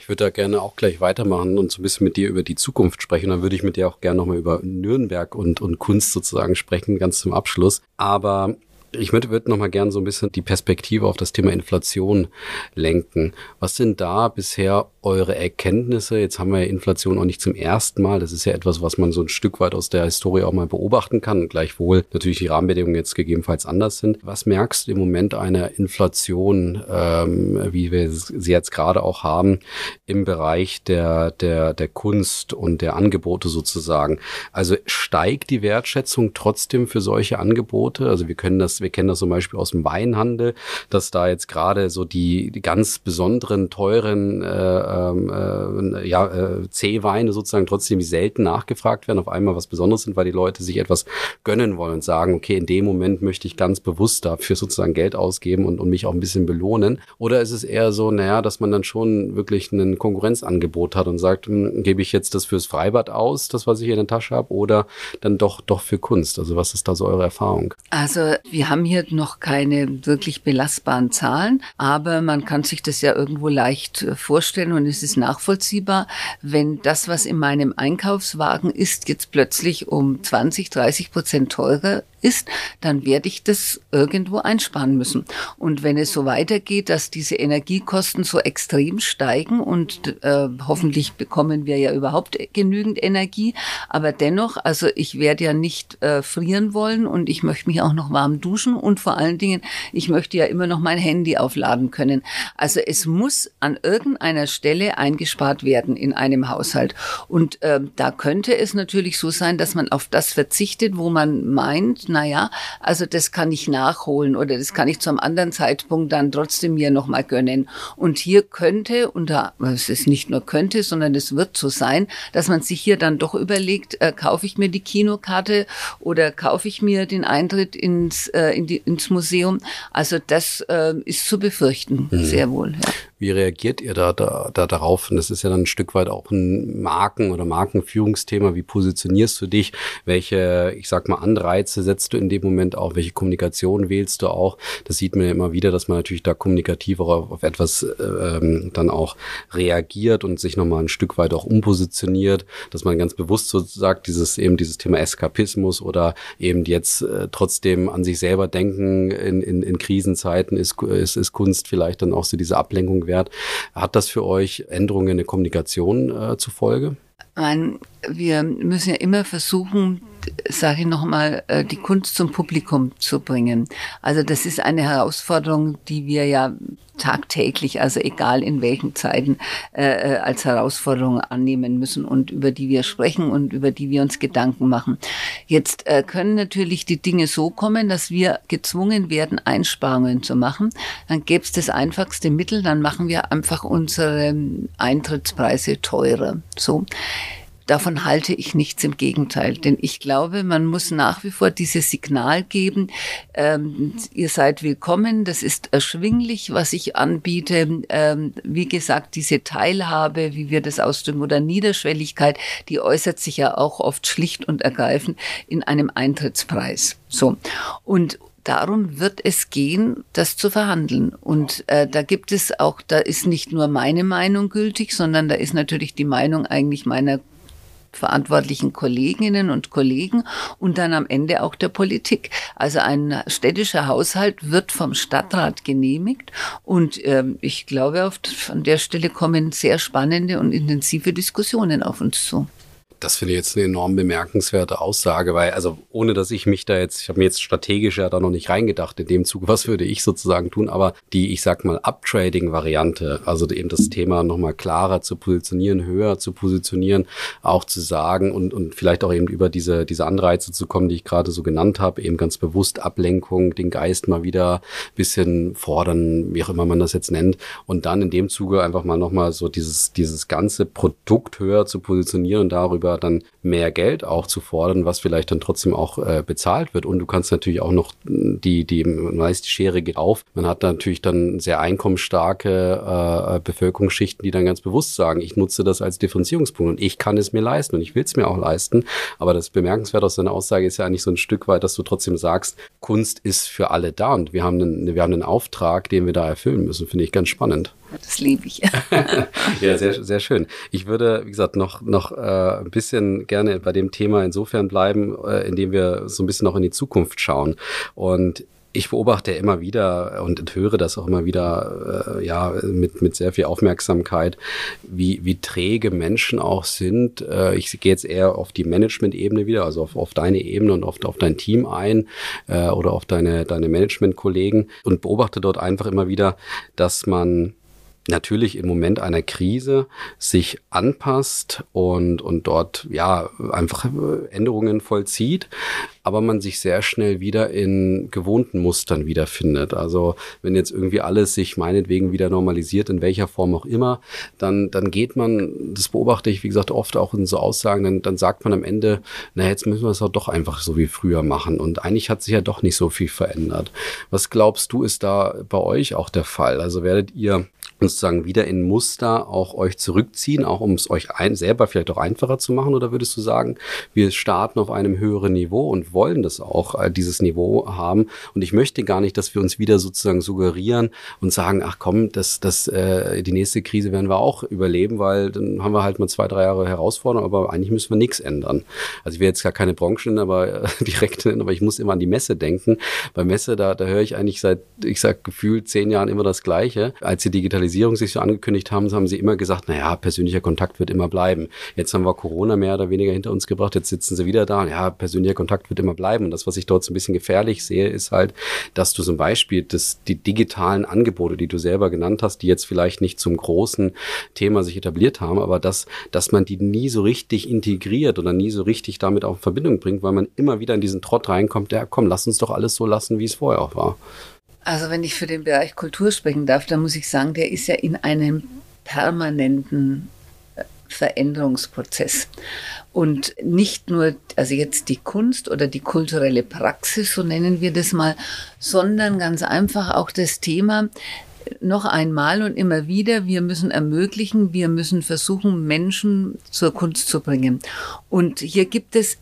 Ich würde da gerne auch gleich weitermachen und so ein bisschen mit dir über die Zukunft sprechen. Dann würde ich mit dir auch gerne nochmal über Nürnberg und, und Kunst sozusagen sprechen, ganz zum Abschluss. Aber ich würde, noch mal gern so ein bisschen die Perspektive auf das Thema Inflation lenken. Was sind da bisher eure Erkenntnisse? Jetzt haben wir ja Inflation auch nicht zum ersten Mal. Das ist ja etwas, was man so ein Stück weit aus der Historie auch mal beobachten kann. Gleichwohl natürlich die Rahmenbedingungen jetzt gegebenenfalls anders sind. Was merkst du im Moment einer Inflation, ähm, wie wir sie jetzt gerade auch haben, im Bereich der, der, der Kunst und der Angebote sozusagen? Also steigt die Wertschätzung trotzdem für solche Angebote? Also wir können das, wir kennen das zum Beispiel aus dem Weinhandel, dass da jetzt gerade so die, die ganz besonderen, teuren äh, ähm, äh, ja, äh, C-Weine sozusagen trotzdem selten nachgefragt werden, auf einmal was Besonderes sind, weil die Leute sich etwas gönnen wollen und sagen, okay, in dem Moment möchte ich ganz bewusst dafür sozusagen Geld ausgeben und, und mich auch ein bisschen belohnen. Oder ist es eher so, naja, dass man dann schon wirklich ein Konkurrenzangebot hat und sagt, hm, gebe ich jetzt das fürs Freibad aus, das, was ich in der Tasche habe, oder dann doch, doch für Kunst? Also was ist da so eure Erfahrung? Also wir haben hier noch keine wirklich belastbaren Zahlen, aber man kann sich das ja irgendwo leicht äh, vorstellen und und es ist nachvollziehbar, wenn das, was in meinem Einkaufswagen ist, jetzt plötzlich um 20, 30 Prozent teurer ist, dann werde ich das irgendwo einsparen müssen. Und wenn es so weitergeht, dass diese Energiekosten so extrem steigen und äh, hoffentlich bekommen wir ja überhaupt genügend Energie, aber dennoch, also ich werde ja nicht äh, frieren wollen und ich möchte mich auch noch warm duschen und vor allen Dingen, ich möchte ja immer noch mein Handy aufladen können. Also es muss an irgendeiner Stelle eingespart werden in einem Haushalt. Und äh, da könnte es natürlich so sein, dass man auf das verzichtet, wo man meint, naja, also das kann ich nachholen oder das kann ich zu einem anderen Zeitpunkt dann trotzdem mir nochmal gönnen. Und hier könnte, und da, es ist nicht nur könnte, sondern es wird so sein, dass man sich hier dann doch überlegt, äh, kaufe ich mir die Kinokarte oder kaufe ich mir den Eintritt ins, äh, in die, ins Museum. Also das äh, ist zu befürchten, mhm. sehr wohl. Ja. Wie reagiert ihr da, da, da darauf? Und das ist ja dann ein Stück weit auch ein Marken- oder Markenführungsthema. Wie positionierst du dich? Welche, ich sag mal, Anreize setzt du in dem Moment auch? Welche Kommunikation wählst du auch? Das sieht man ja immer wieder, dass man natürlich da kommunikativ auch auf, etwas ähm, dann auch reagiert und sich nochmal ein Stück weit auch umpositioniert, dass man ganz bewusst so sagt, dieses eben dieses Thema Eskapismus oder eben jetzt äh, trotzdem an sich selber denken in, in, in Krisenzeiten ist, ist, ist Kunst vielleicht dann auch so diese Ablenkung wert. Hat das für euch Änderungen in der Kommunikation äh, zufolge? Nein, wir müssen ja immer versuchen, sage ich nochmal, äh, die Kunst zum Publikum zu bringen. Also das ist eine Herausforderung, die wir ja tagtäglich, also egal in welchen Zeiten, äh, äh, als Herausforderung annehmen müssen und über die wir sprechen und über die wir uns Gedanken machen. Jetzt äh, können natürlich die Dinge so kommen, dass wir gezwungen werden, Einsparungen zu machen. Dann gäbe es das einfachste Mittel, dann machen wir einfach unsere Eintrittspreise teurer. So. Davon halte ich nichts im Gegenteil, denn ich glaube, man muss nach wie vor dieses Signal geben, ähm, ihr seid willkommen, das ist erschwinglich, was ich anbiete. Ähm, wie gesagt, diese Teilhabe, wie wir das ausdrücken, oder Niederschwelligkeit, die äußert sich ja auch oft schlicht und ergreifend in einem Eintrittspreis. So. Und darum wird es gehen, das zu verhandeln. Und äh, da gibt es auch, da ist nicht nur meine Meinung gültig, sondern da ist natürlich die Meinung eigentlich meiner verantwortlichen Kolleginnen und Kollegen und dann am Ende auch der Politik. Also ein städtischer Haushalt wird vom Stadtrat genehmigt und ähm, ich glaube, auf, an der Stelle kommen sehr spannende und intensive Diskussionen auf uns zu. Das finde ich jetzt eine enorm bemerkenswerte Aussage, weil, also ohne dass ich mich da jetzt, ich habe mir jetzt strategisch ja da noch nicht reingedacht in dem Zug, was würde ich sozusagen tun, aber die, ich sag mal, Uptrading-Variante, also eben das Thema nochmal klarer zu positionieren, höher zu positionieren, auch zu sagen und, und vielleicht auch eben über diese, diese Anreize zu kommen, die ich gerade so genannt habe, eben ganz bewusst Ablenkung, den Geist mal wieder bisschen fordern, wie auch immer man das jetzt nennt, und dann in dem Zuge einfach mal nochmal so dieses, dieses ganze Produkt höher zu positionieren und darüber dann mehr Geld auch zu fordern, was vielleicht dann trotzdem auch äh, bezahlt wird. Und du kannst natürlich auch noch die, die, man weiß, die Schere geht auf. Man hat natürlich dann sehr einkommensstarke äh, Bevölkerungsschichten, die dann ganz bewusst sagen, ich nutze das als Differenzierungspunkt und ich kann es mir leisten und ich will es mir auch leisten. Aber das bemerkenswert aus deiner Aussage ist ja eigentlich so ein Stück weit, dass du trotzdem sagst, Kunst ist für alle da und wir haben einen, wir haben einen Auftrag, den wir da erfüllen müssen. Finde ich ganz spannend. Das liebe ich. ja, sehr, sehr schön. Ich würde, wie gesagt, noch, noch äh, ein bisschen gerne bei dem Thema insofern bleiben, äh, indem wir so ein bisschen noch in die Zukunft schauen. Und ich beobachte immer wieder und höre das auch immer wieder, äh, ja, mit, mit sehr viel Aufmerksamkeit, wie, wie träge Menschen auch sind. Äh, ich gehe jetzt eher auf die Management-Ebene wieder, also auf, auf deine Ebene und auf, auf dein Team ein äh, oder auf deine, deine Management-Kollegen und beobachte dort einfach immer wieder, dass man natürlich im Moment einer Krise sich anpasst und, und dort ja einfach Änderungen vollzieht, aber man sich sehr schnell wieder in gewohnten Mustern wiederfindet. Also wenn jetzt irgendwie alles sich meinetwegen wieder normalisiert, in welcher Form auch immer, dann, dann geht man, das beobachte ich, wie gesagt, oft auch in so Aussagen, dann, dann sagt man am Ende, na jetzt müssen wir es auch doch einfach so wie früher machen. Und eigentlich hat sich ja doch nicht so viel verändert. Was glaubst du, ist da bei euch auch der Fall? Also werdet ihr sozusagen wieder in Muster auch euch zurückziehen, auch um es euch ein, selber vielleicht auch einfacher zu machen? Oder würdest du sagen, wir starten auf einem höheren Niveau und wollen das auch, äh, dieses Niveau haben? Und ich möchte gar nicht, dass wir uns wieder sozusagen suggerieren und sagen, ach komm, das, das, äh, die nächste Krise werden wir auch überleben, weil dann haben wir halt mal zwei, drei Jahre Herausforderungen, aber eigentlich müssen wir nichts ändern. Also ich will jetzt gar keine Branchen, aber äh, direkt nennen, aber ich muss immer an die Messe denken. Bei Messe, da, da höre ich eigentlich seit, ich sag gefühlt zehn Jahren immer das Gleiche. Als die Digitalisierung Digitalisierung sich so angekündigt haben, haben sie immer gesagt, naja, persönlicher Kontakt wird immer bleiben. Jetzt haben wir Corona mehr oder weniger hinter uns gebracht, jetzt sitzen sie wieder da, ja, persönlicher Kontakt wird immer bleiben. Und das, was ich dort so ein bisschen gefährlich sehe, ist halt, dass du zum Beispiel das, die digitalen Angebote, die du selber genannt hast, die jetzt vielleicht nicht zum großen Thema sich etabliert haben, aber dass, dass man die nie so richtig integriert oder nie so richtig damit auch in Verbindung bringt, weil man immer wieder in diesen Trott reinkommt, ja komm, lass uns doch alles so lassen, wie es vorher auch war. Also wenn ich für den Bereich Kultur sprechen darf, dann muss ich sagen, der ist ja in einem permanenten äh, Veränderungsprozess. Und nicht nur, also jetzt die Kunst oder die kulturelle Praxis, so nennen wir das mal, sondern ganz einfach auch das Thema, noch einmal und immer wieder, wir müssen ermöglichen, wir müssen versuchen, Menschen zur Kunst zu bringen. Und hier gibt es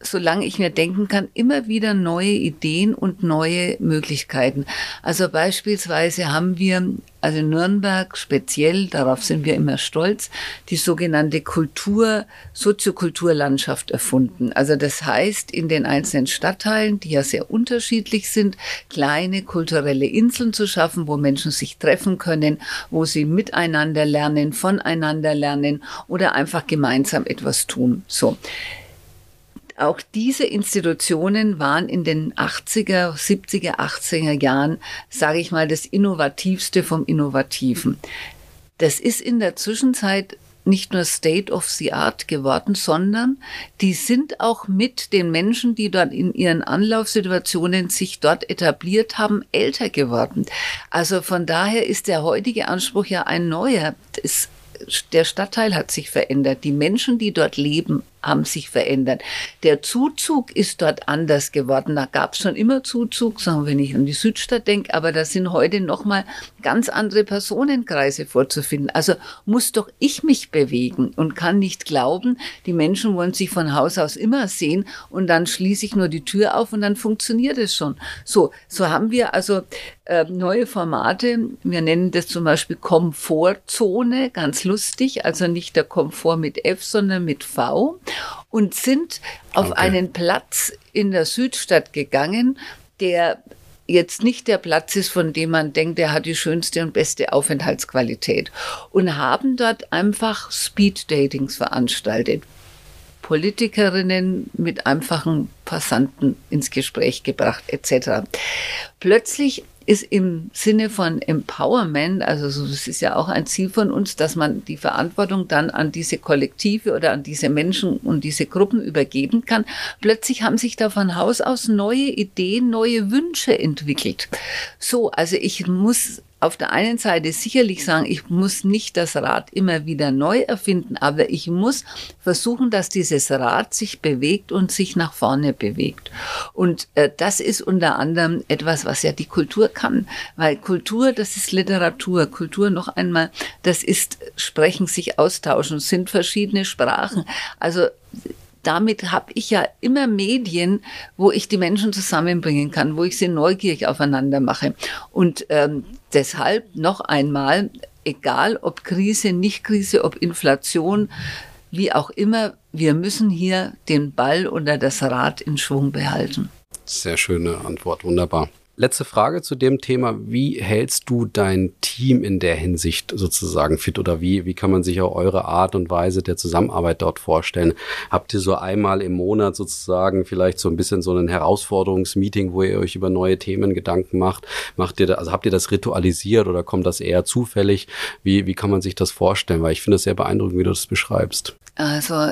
solange ich mir denken kann, immer wieder neue Ideen und neue Möglichkeiten. Also beispielsweise haben wir, also in Nürnberg speziell, darauf sind wir immer stolz, die sogenannte Kultur, Soziokulturlandschaft erfunden. Also das heißt, in den einzelnen Stadtteilen, die ja sehr unterschiedlich sind, kleine kulturelle Inseln zu schaffen, wo Menschen sich treffen können, wo sie miteinander lernen, voneinander lernen oder einfach gemeinsam etwas tun. So auch diese Institutionen waren in den 80er, 70er, 80er Jahren, sage ich mal, das Innovativste vom Innovativen. Das ist in der Zwischenzeit nicht nur State of the Art geworden, sondern die sind auch mit den Menschen, die dort in ihren Anlaufsituationen sich dort etabliert haben, älter geworden. Also von daher ist der heutige Anspruch ja ein neuer. Das, der Stadtteil hat sich verändert. Die Menschen, die dort leben, haben sich verändert. Der Zuzug ist dort anders geworden. Da gab es schon immer Zuzug, sagen wir, ich an die Südstadt denke, aber da sind heute nochmal ganz andere Personenkreise vorzufinden. Also muss doch ich mich bewegen und kann nicht glauben, die Menschen wollen sich von Haus aus immer sehen und dann schließe ich nur die Tür auf und dann funktioniert es schon. So, so haben wir also äh, neue Formate. Wir nennen das zum Beispiel Komfortzone, ganz lustig, also nicht der Komfort mit F, sondern mit V und sind auf okay. einen Platz in der Südstadt gegangen, der jetzt nicht der Platz ist, von dem man denkt, der hat die schönste und beste Aufenthaltsqualität und haben dort einfach Speed-Datings veranstaltet. Politikerinnen mit einfachen Passanten ins Gespräch gebracht etc. Plötzlich ist im Sinne von Empowerment, also so, das ist ja auch ein Ziel von uns, dass man die Verantwortung dann an diese Kollektive oder an diese Menschen und diese Gruppen übergeben kann. Plötzlich haben sich da von Haus aus neue Ideen, neue Wünsche entwickelt. So, also ich muss auf der einen Seite sicherlich sagen, ich muss nicht das Rad immer wieder neu erfinden, aber ich muss versuchen, dass dieses Rad sich bewegt und sich nach vorne bewegt. Und äh, das ist unter anderem etwas, was ja die Kultur kann, weil Kultur, das ist Literatur. Kultur noch einmal, das ist Sprechen, sich austauschen, sind verschiedene Sprachen. Also damit habe ich ja immer Medien, wo ich die Menschen zusammenbringen kann, wo ich sie neugierig aufeinander mache. Und ähm, deshalb noch einmal, egal ob Krise, nicht Krise, ob Inflation, wie auch immer, wir müssen hier den Ball oder das Rad in Schwung behalten. Sehr schöne Antwort, wunderbar. Letzte Frage zu dem Thema. Wie hältst du dein Team in der Hinsicht sozusagen fit oder wie, wie kann man sich auch eure Art und Weise der Zusammenarbeit dort vorstellen? Habt ihr so einmal im Monat sozusagen vielleicht so ein bisschen so ein Herausforderungsmeeting, wo ihr euch über neue Themen Gedanken macht? Macht ihr da, also habt ihr das ritualisiert oder kommt das eher zufällig? Wie, wie kann man sich das vorstellen? Weil ich finde es sehr beeindruckend, wie du das beschreibst. Also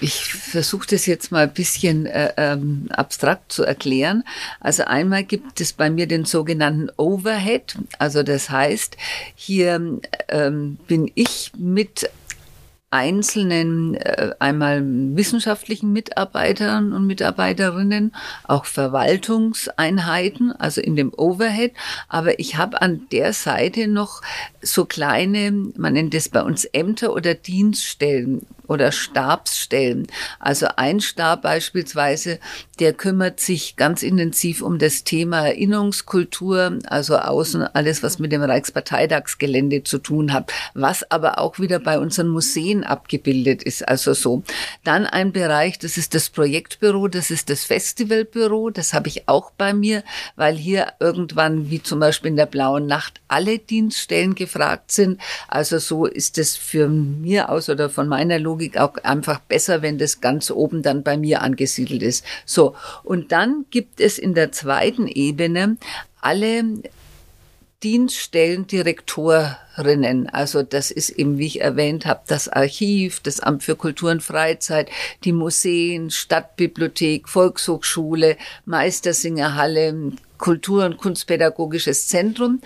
ich versuche das jetzt mal ein bisschen äh, ähm, abstrakt zu erklären. Also einmal gibt es bei mir den sogenannten Overhead. Also das heißt, hier ähm, bin ich mit einzelnen, äh, einmal wissenschaftlichen Mitarbeitern und Mitarbeiterinnen, auch Verwaltungseinheiten, also in dem Overhead. Aber ich habe an der Seite noch so kleine, man nennt es bei uns Ämter oder Dienststellen, oder Stabsstellen. Also ein Stab beispielsweise, der kümmert sich ganz intensiv um das Thema Erinnerungskultur, also außen alles, was mit dem Reichsparteitagsgelände zu tun hat, was aber auch wieder bei unseren Museen abgebildet ist. Also so. Dann ein Bereich, das ist das Projektbüro, das ist das Festivalbüro, das habe ich auch bei mir, weil hier irgendwann, wie zum Beispiel in der Blauen Nacht, alle Dienststellen gefragt sind. Also so ist es für mir aus oder von meiner Logik Logik auch einfach besser, wenn das ganz oben dann bei mir angesiedelt ist. So. Und dann gibt es in der zweiten Ebene alle Dienststellendirektorinnen. Also das ist eben, wie ich erwähnt habe, das Archiv, das Amt für Kultur und Freizeit, die Museen, Stadtbibliothek, Volkshochschule, Meistersingerhalle, Kultur- und Kunstpädagogisches Zentrum.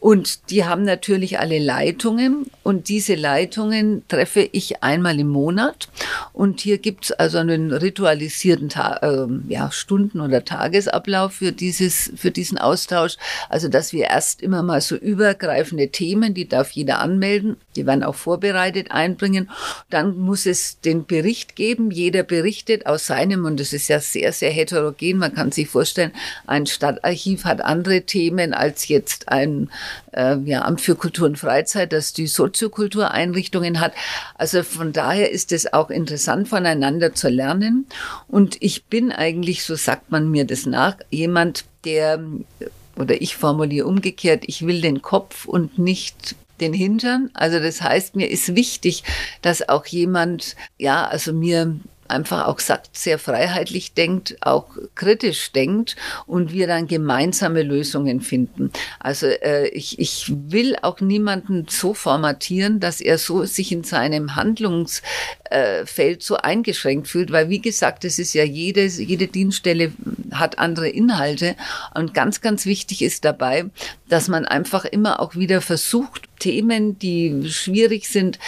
Und die haben natürlich alle Leitungen. Und diese Leitungen treffe ich einmal im Monat. Und hier gibt es also einen ritualisierten Ta äh, ja, Stunden- oder Tagesablauf für, dieses, für diesen Austausch. Also, dass wir erst immer mal so übergreifende Themen, die darf jeder anmelden, die werden auch vorbereitet einbringen. Dann muss es den Bericht geben. Jeder berichtet aus seinem, und das ist ja sehr, sehr heterogen. Man kann sich vorstellen, ein Stadtarchiv Archiv hat andere Themen als jetzt ein äh, ja, Amt für Kultur und Freizeit, das die Soziokultureinrichtungen hat. Also von daher ist es auch interessant, voneinander zu lernen. Und ich bin eigentlich, so sagt man mir das nach, jemand, der, oder ich formuliere umgekehrt, ich will den Kopf und nicht den Hintern. Also das heißt, mir ist wichtig, dass auch jemand, ja, also mir einfach auch sagt, sehr freiheitlich denkt, auch kritisch denkt und wir dann gemeinsame Lösungen finden. Also äh, ich, ich will auch niemanden so formatieren, dass er so sich in seinem Handlungsfeld so eingeschränkt fühlt, weil wie gesagt, es ist ja jede, jede Dienststelle hat andere Inhalte und ganz, ganz wichtig ist dabei, dass man einfach immer auch wieder versucht, Themen, die schwierig sind,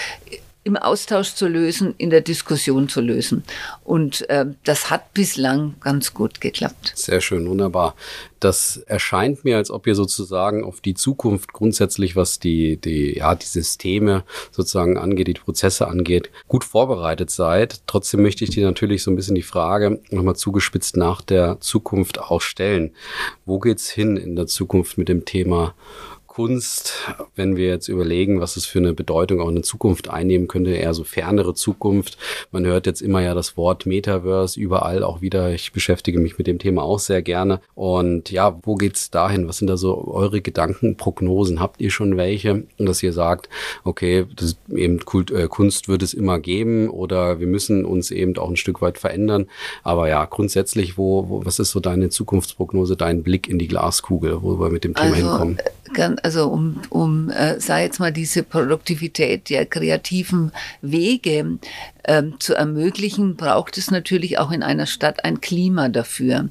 im Austausch zu lösen, in der Diskussion zu lösen. Und äh, das hat bislang ganz gut geklappt. Sehr schön, wunderbar. Das erscheint mir, als ob ihr sozusagen auf die Zukunft grundsätzlich, was die, die, ja, die Systeme sozusagen angeht, die Prozesse angeht, gut vorbereitet seid. Trotzdem möchte ich dir natürlich so ein bisschen die Frage nochmal zugespitzt nach der Zukunft auch stellen. Wo geht's hin in der Zukunft mit dem Thema Kunst, wenn wir jetzt überlegen, was es für eine Bedeutung auch in der Zukunft einnehmen könnte, eher so fernere Zukunft. Man hört jetzt immer ja das Wort Metaverse überall auch wieder. Ich beschäftige mich mit dem Thema auch sehr gerne. Und ja, wo geht's dahin? Was sind da so eure Gedanken, Prognosen? Habt ihr schon welche? Und dass ihr sagt, okay, das eben Kult, äh, Kunst wird es immer geben oder wir müssen uns eben auch ein Stück weit verändern. Aber ja, grundsätzlich, wo, wo was ist so deine Zukunftsprognose, dein Blick in die Glaskugel, wo wir mit dem Thema also, hinkommen? Also um, um äh, sei jetzt mal diese Produktivität der kreativen Wege ähm, zu ermöglichen, braucht es natürlich auch in einer Stadt ein Klima dafür.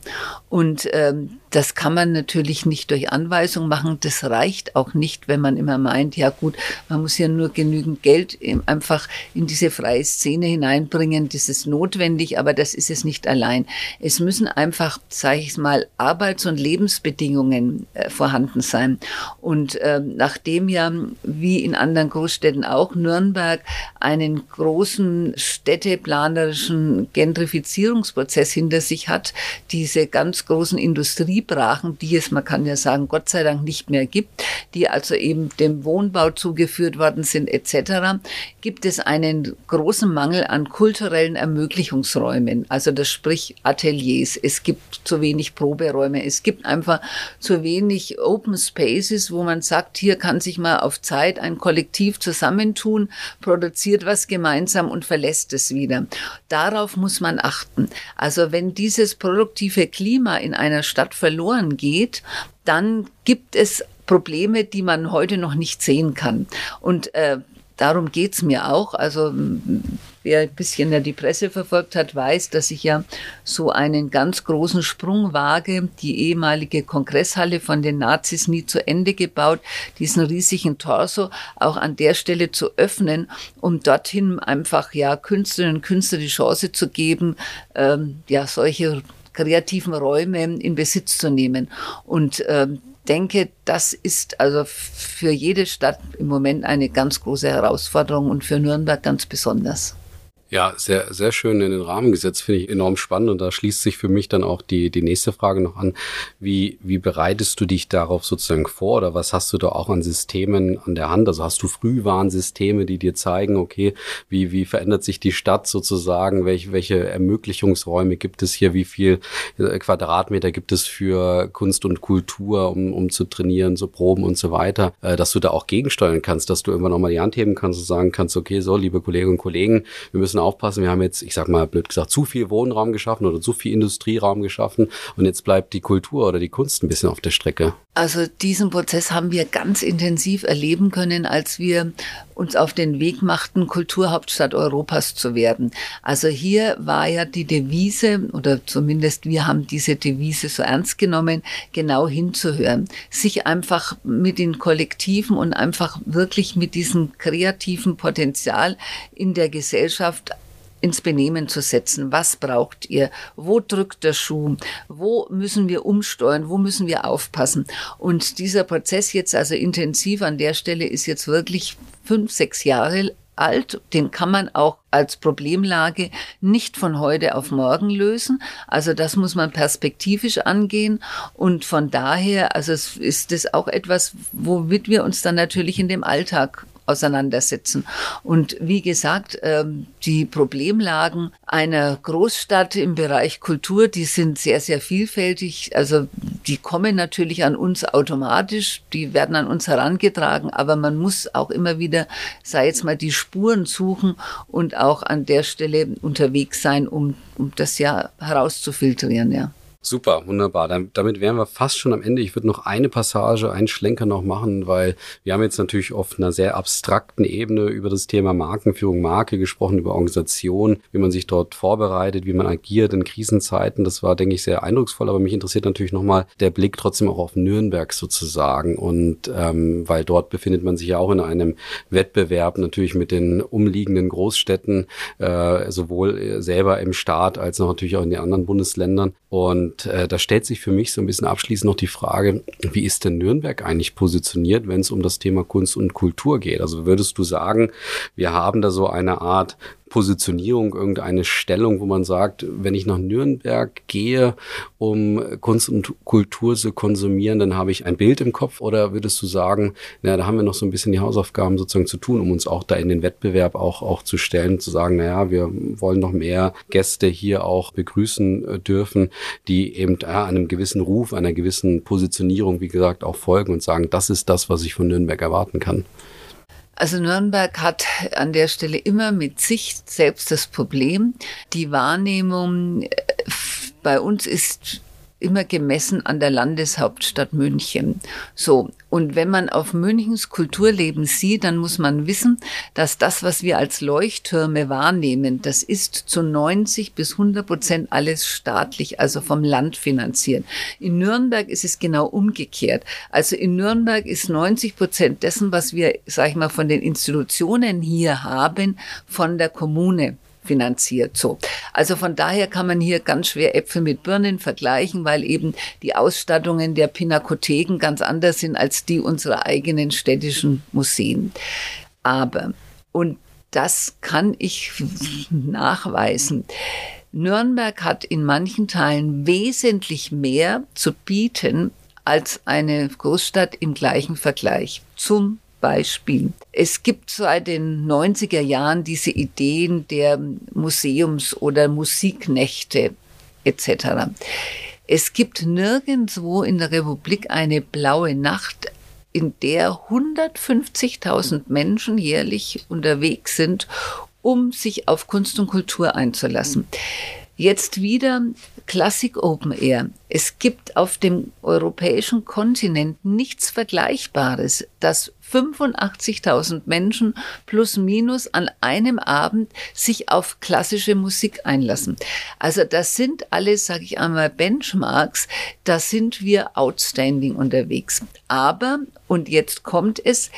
Und ähm, das kann man natürlich nicht durch Anweisung machen. Das reicht auch nicht, wenn man immer meint, ja gut, man muss ja nur genügend Geld einfach in diese freie Szene hineinbringen. Das ist notwendig, aber das ist es nicht allein. Es müssen einfach, sage ich mal, Arbeits- und Lebensbedingungen äh, vorhanden sein. Und äh, nachdem ja, wie in anderen Großstädten auch, Nürnberg einen großen städteplanerischen Gentrifizierungsprozess hinter sich hat, diese ganz großen Industriebrachen, die es, man kann ja sagen, Gott sei Dank nicht mehr gibt, die also eben dem Wohnbau zugeführt worden sind etc., gibt es einen großen Mangel an kulturellen Ermöglichungsräumen. Also das sprich Ateliers. Es gibt zu wenig Proberäume. Es gibt einfach zu wenig Open Spaces, wo man sagt, hier kann sich mal auf Zeit ein Kollektiv zusammentun, produziert was gemeinsam und verlässt es wieder. Darauf muss man achten. Also wenn dieses produktive Klima in einer Stadt verloren geht, dann gibt es Probleme, die man heute noch nicht sehen kann. Und äh, darum geht's mir auch. Also wer ein bisschen die Presse verfolgt hat, weiß, dass ich ja so einen ganz großen Sprung wage, die ehemalige Kongresshalle von den Nazis nie zu Ende gebaut, diesen riesigen Torso auch an der Stelle zu öffnen, um dorthin einfach ja Künstlerinnen und Künstler die Chance zu geben, ähm, ja solche kreativen Räume in Besitz zu nehmen. Und ähm, denke, das ist also für jede Stadt im Moment eine ganz große Herausforderung und für Nürnberg ganz besonders. Ja, sehr, sehr schön in den Rahmen gesetzt, finde ich enorm spannend. Und da schließt sich für mich dann auch die, die nächste Frage noch an. Wie, wie bereitest du dich darauf sozusagen vor oder was hast du da auch an Systemen an der Hand? Also hast du Frühwarnsysteme, die dir zeigen, okay, wie, wie verändert sich die Stadt sozusagen? Welche, welche Ermöglichungsräume gibt es hier? Wie viel äh, Quadratmeter gibt es für Kunst und Kultur, um, um zu trainieren, so Proben und so weiter? Äh, dass du da auch gegensteuern kannst, dass du irgendwann nochmal die Hand heben kannst und sagen kannst, okay, so, liebe Kolleginnen und Kollegen, wir müssen aufpassen. Wir haben jetzt, ich sag mal blöd gesagt, zu viel Wohnraum geschaffen oder zu viel Industrieraum geschaffen und jetzt bleibt die Kultur oder die Kunst ein bisschen auf der Strecke. Also diesen Prozess haben wir ganz intensiv erleben können, als wir uns auf den Weg machten, Kulturhauptstadt Europas zu werden. Also hier war ja die Devise, oder zumindest wir haben diese Devise so ernst genommen, genau hinzuhören, sich einfach mit den Kollektiven und einfach wirklich mit diesem kreativen Potenzial in der Gesellschaft ins Benehmen zu setzen. Was braucht ihr? Wo drückt der Schuh? Wo müssen wir umsteuern? Wo müssen wir aufpassen? Und dieser Prozess jetzt also intensiv an der Stelle ist jetzt wirklich fünf, sechs Jahre alt. Den kann man auch als Problemlage nicht von heute auf morgen lösen. Also das muss man perspektivisch angehen. Und von daher, also es ist es auch etwas, womit wir uns dann natürlich in dem Alltag auseinandersetzen. Und wie gesagt, ähm, die Problemlagen einer Großstadt im Bereich Kultur, die sind sehr, sehr vielfältig. Also die kommen natürlich an uns automatisch, die werden an uns herangetragen, aber man muss auch immer wieder, sei jetzt mal die Spuren suchen und auch an der Stelle unterwegs sein, um, um das ja herauszufiltrieren, ja. Super, wunderbar. Damit wären wir fast schon am Ende. Ich würde noch eine Passage, einen Schlenker noch machen, weil wir haben jetzt natürlich auf einer sehr abstrakten Ebene über das Thema Markenführung, Marke gesprochen, über Organisation, wie man sich dort vorbereitet, wie man agiert in Krisenzeiten. Das war, denke ich, sehr eindrucksvoll. Aber mich interessiert natürlich nochmal der Blick trotzdem auch auf Nürnberg sozusagen. Und ähm, weil dort befindet man sich ja auch in einem Wettbewerb natürlich mit den umliegenden Großstädten, äh, sowohl selber im Staat als auch natürlich auch in den anderen Bundesländern. Und und äh, da stellt sich für mich so ein bisschen abschließend noch die Frage, wie ist denn Nürnberg eigentlich positioniert, wenn es um das Thema Kunst und Kultur geht? Also würdest du sagen, wir haben da so eine Art Positionierung, irgendeine Stellung, wo man sagt, wenn ich nach Nürnberg gehe, um Kunst und Kultur zu konsumieren, dann habe ich ein Bild im Kopf? Oder würdest du sagen, na, da haben wir noch so ein bisschen die Hausaufgaben sozusagen zu tun, um uns auch da in den Wettbewerb auch, auch zu stellen, zu sagen, naja, wir wollen noch mehr Gäste hier auch begrüßen äh, dürfen, die eben ja, einem gewissen Ruf, einer gewissen Positionierung, wie gesagt, auch folgen und sagen, das ist das, was ich von Nürnberg erwarten kann. Also Nürnberg hat an der Stelle immer mit sich selbst das Problem. Die Wahrnehmung äh, bei uns ist immer gemessen an der Landeshauptstadt München. So. Und wenn man auf Münchens Kulturleben sieht, dann muss man wissen, dass das, was wir als Leuchttürme wahrnehmen, das ist zu 90 bis 100 Prozent alles staatlich, also vom Land finanziert. In Nürnberg ist es genau umgekehrt. Also in Nürnberg ist 90 Prozent dessen, was wir, sag ich mal, von den Institutionen hier haben, von der Kommune finanziert. So. Also von daher kann man hier ganz schwer Äpfel mit Birnen vergleichen, weil eben die Ausstattungen der Pinakotheken ganz anders sind als die unserer eigenen städtischen Museen. Aber, und das kann ich nachweisen. Nürnberg hat in manchen Teilen wesentlich mehr zu bieten als eine Großstadt im gleichen Vergleich. Zum Beispiel. Es gibt seit den 90er Jahren diese Ideen der Museums- oder Musiknächte etc. Es gibt nirgendwo in der Republik eine blaue Nacht, in der 150.000 Menschen jährlich unterwegs sind, um sich auf Kunst und Kultur einzulassen. Jetzt wieder Classic Open Air. Es gibt auf dem europäischen Kontinent nichts Vergleichbares, das 85.000 Menschen plus minus an einem Abend sich auf klassische Musik einlassen. Also das sind alles, sage ich einmal, Benchmarks, da sind wir outstanding unterwegs. Aber, und jetzt kommt es,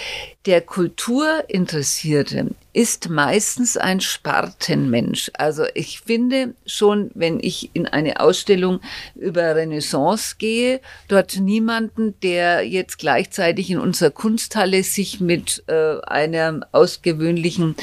der Kulturinteressierte ist meistens ein Spartenmensch. Also ich finde schon, wenn ich in eine Ausstellung über Renaissance gehe, dort niemanden, der jetzt gleichzeitig in unserer Kunsthalle sich mit äh, einer ausgewöhnlichen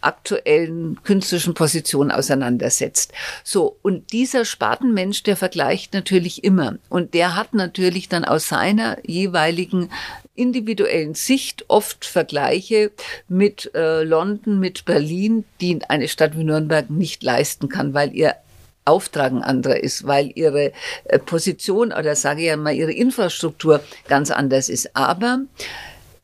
aktuellen künstlerischen Position auseinandersetzt. So, und dieser Spartenmensch, der vergleicht natürlich immer. Und der hat natürlich dann aus seiner jeweiligen individuellen Sicht oft Vergleiche mit äh, London, mit Berlin, die eine Stadt wie Nürnberg nicht leisten kann, weil ihr Auftrag ein anderer ist, weil ihre äh, Position oder sage ich ja mal ihre Infrastruktur ganz anders ist. Aber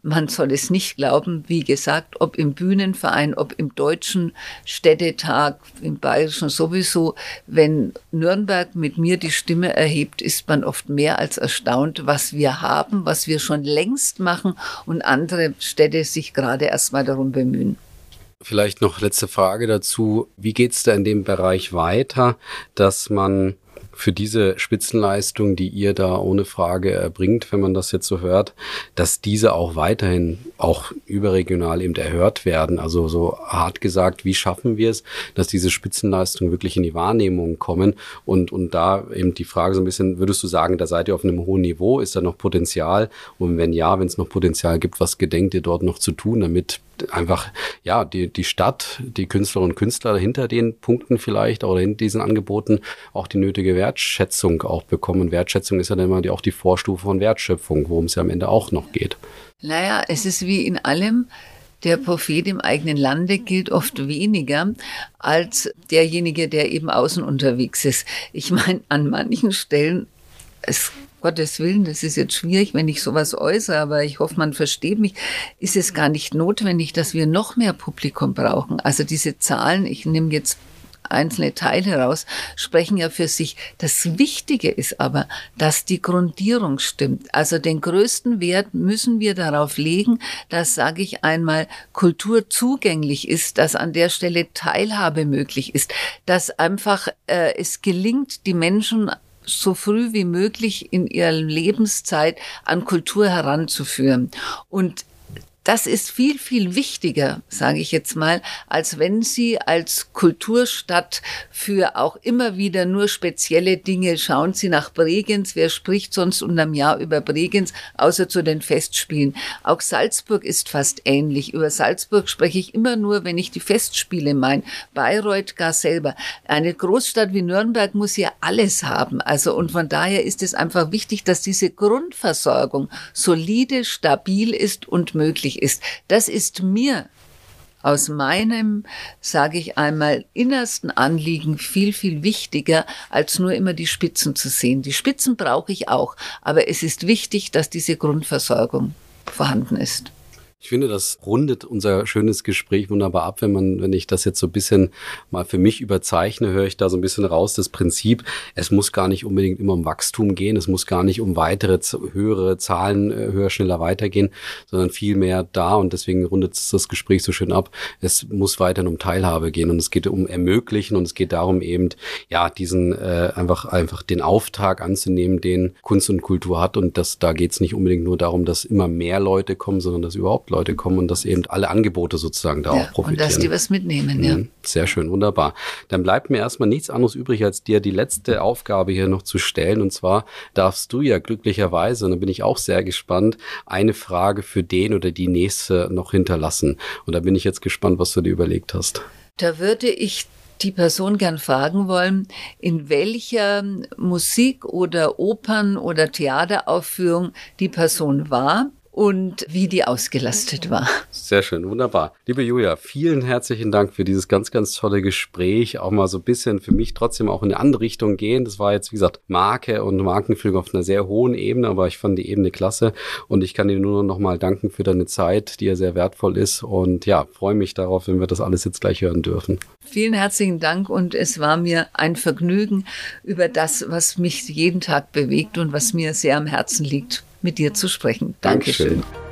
man soll es nicht glauben, wie gesagt, ob im Bühnenverein, ob im deutschen Städtetag, im bayerischen sowieso. Wenn Nürnberg mit mir die Stimme erhebt, ist man oft mehr als erstaunt, was wir haben, was wir schon längst machen und andere Städte sich gerade erstmal darum bemühen. Vielleicht noch letzte Frage dazu. Wie geht's da in dem Bereich weiter, dass man für diese Spitzenleistung, die ihr da ohne Frage erbringt, wenn man das jetzt so hört, dass diese auch weiterhin auch überregional eben erhört werden. Also so hart gesagt, wie schaffen wir es, dass diese Spitzenleistungen wirklich in die Wahrnehmung kommen? Und, und da eben die Frage so ein bisschen, würdest du sagen, da seid ihr auf einem hohen Niveau? Ist da noch Potenzial? Und wenn ja, wenn es noch Potenzial gibt, was gedenkt ihr dort noch zu tun, damit einfach, ja, die, die Stadt, die Künstlerinnen und Künstler hinter den Punkten vielleicht oder in diesen Angeboten auch die nötige Wertschätzung auch bekommen. Wertschätzung ist ja dann immer die, auch die Vorstufe von Wertschöpfung, worum es ja am Ende auch noch geht. Naja, es ist wie in allem, der Prophet im eigenen Lande gilt oft weniger als derjenige, der eben außen unterwegs ist. Ich meine, an manchen Stellen, es Gottes Willen, das ist jetzt schwierig, wenn ich sowas äußere, aber ich hoffe, man versteht mich, ist es gar nicht notwendig, dass wir noch mehr Publikum brauchen. Also diese Zahlen, ich nehme jetzt einzelne Teile heraus, sprechen ja für sich. Das Wichtige ist aber, dass die Grundierung stimmt. Also den größten Wert müssen wir darauf legen, dass, sage ich einmal, Kultur zugänglich ist, dass an der Stelle Teilhabe möglich ist, dass einfach äh, es gelingt, die Menschen so früh wie möglich in ihrer Lebenszeit an Kultur heranzuführen. Und das ist viel, viel wichtiger, sage ich jetzt mal, als wenn Sie als Kulturstadt für auch immer wieder nur spezielle Dinge schauen Sie nach Bregenz. Wer spricht sonst unterm Jahr über Bregenz, außer zu den Festspielen? Auch Salzburg ist fast ähnlich. Über Salzburg spreche ich immer nur, wenn ich die Festspiele meine. Bayreuth gar selber. Eine Großstadt wie Nürnberg muss ja alles haben. Also, und von daher ist es einfach wichtig, dass diese Grundversorgung solide, stabil ist und möglich möglich ist. Das ist mir aus meinem, sage ich einmal, innersten Anliegen viel, viel wichtiger, als nur immer die Spitzen zu sehen. Die Spitzen brauche ich auch, aber es ist wichtig, dass diese Grundversorgung vorhanden ist. Ich finde, das rundet unser schönes Gespräch wunderbar ab, wenn man, wenn ich das jetzt so ein bisschen mal für mich überzeichne, höre ich da so ein bisschen raus, das Prinzip, es muss gar nicht unbedingt immer um Wachstum gehen, es muss gar nicht um weitere, höhere Zahlen, äh, höher, schneller weitergehen, sondern vielmehr da und deswegen rundet das Gespräch so schön ab. Es muss weiterhin um Teilhabe gehen und es geht um Ermöglichen und es geht darum eben, ja, diesen, äh, einfach, einfach den Auftrag anzunehmen, den Kunst und Kultur hat und das, da geht es nicht unbedingt nur darum, dass immer mehr Leute kommen, sondern dass überhaupt Leute kommen und dass eben alle Angebote sozusagen da ja, auch profitieren. Und dass die was mitnehmen, ja. Mhm, sehr schön, wunderbar. Dann bleibt mir erstmal nichts anderes übrig, als dir die letzte Aufgabe hier noch zu stellen. Und zwar darfst du ja glücklicherweise, und da bin ich auch sehr gespannt, eine Frage für den oder die nächste noch hinterlassen. Und da bin ich jetzt gespannt, was du dir überlegt hast. Da würde ich die Person gern fragen wollen, in welcher Musik- oder Opern- oder Theateraufführung die Person war und wie die ausgelastet war. Sehr schön, wunderbar. Liebe Julia, vielen herzlichen Dank für dieses ganz, ganz tolle Gespräch. Auch mal so ein bisschen für mich trotzdem auch in eine andere Richtung gehen. Das war jetzt, wie gesagt, Marke und Markenführung auf einer sehr hohen Ebene, aber ich fand die Ebene klasse und ich kann dir nur noch mal danken für deine Zeit, die ja sehr wertvoll ist und ja, freue mich darauf, wenn wir das alles jetzt gleich hören dürfen. Vielen herzlichen Dank und es war mir ein Vergnügen über das, was mich jeden Tag bewegt und was mir sehr am Herzen liegt mit dir zu sprechen. Dankeschön. Dankeschön.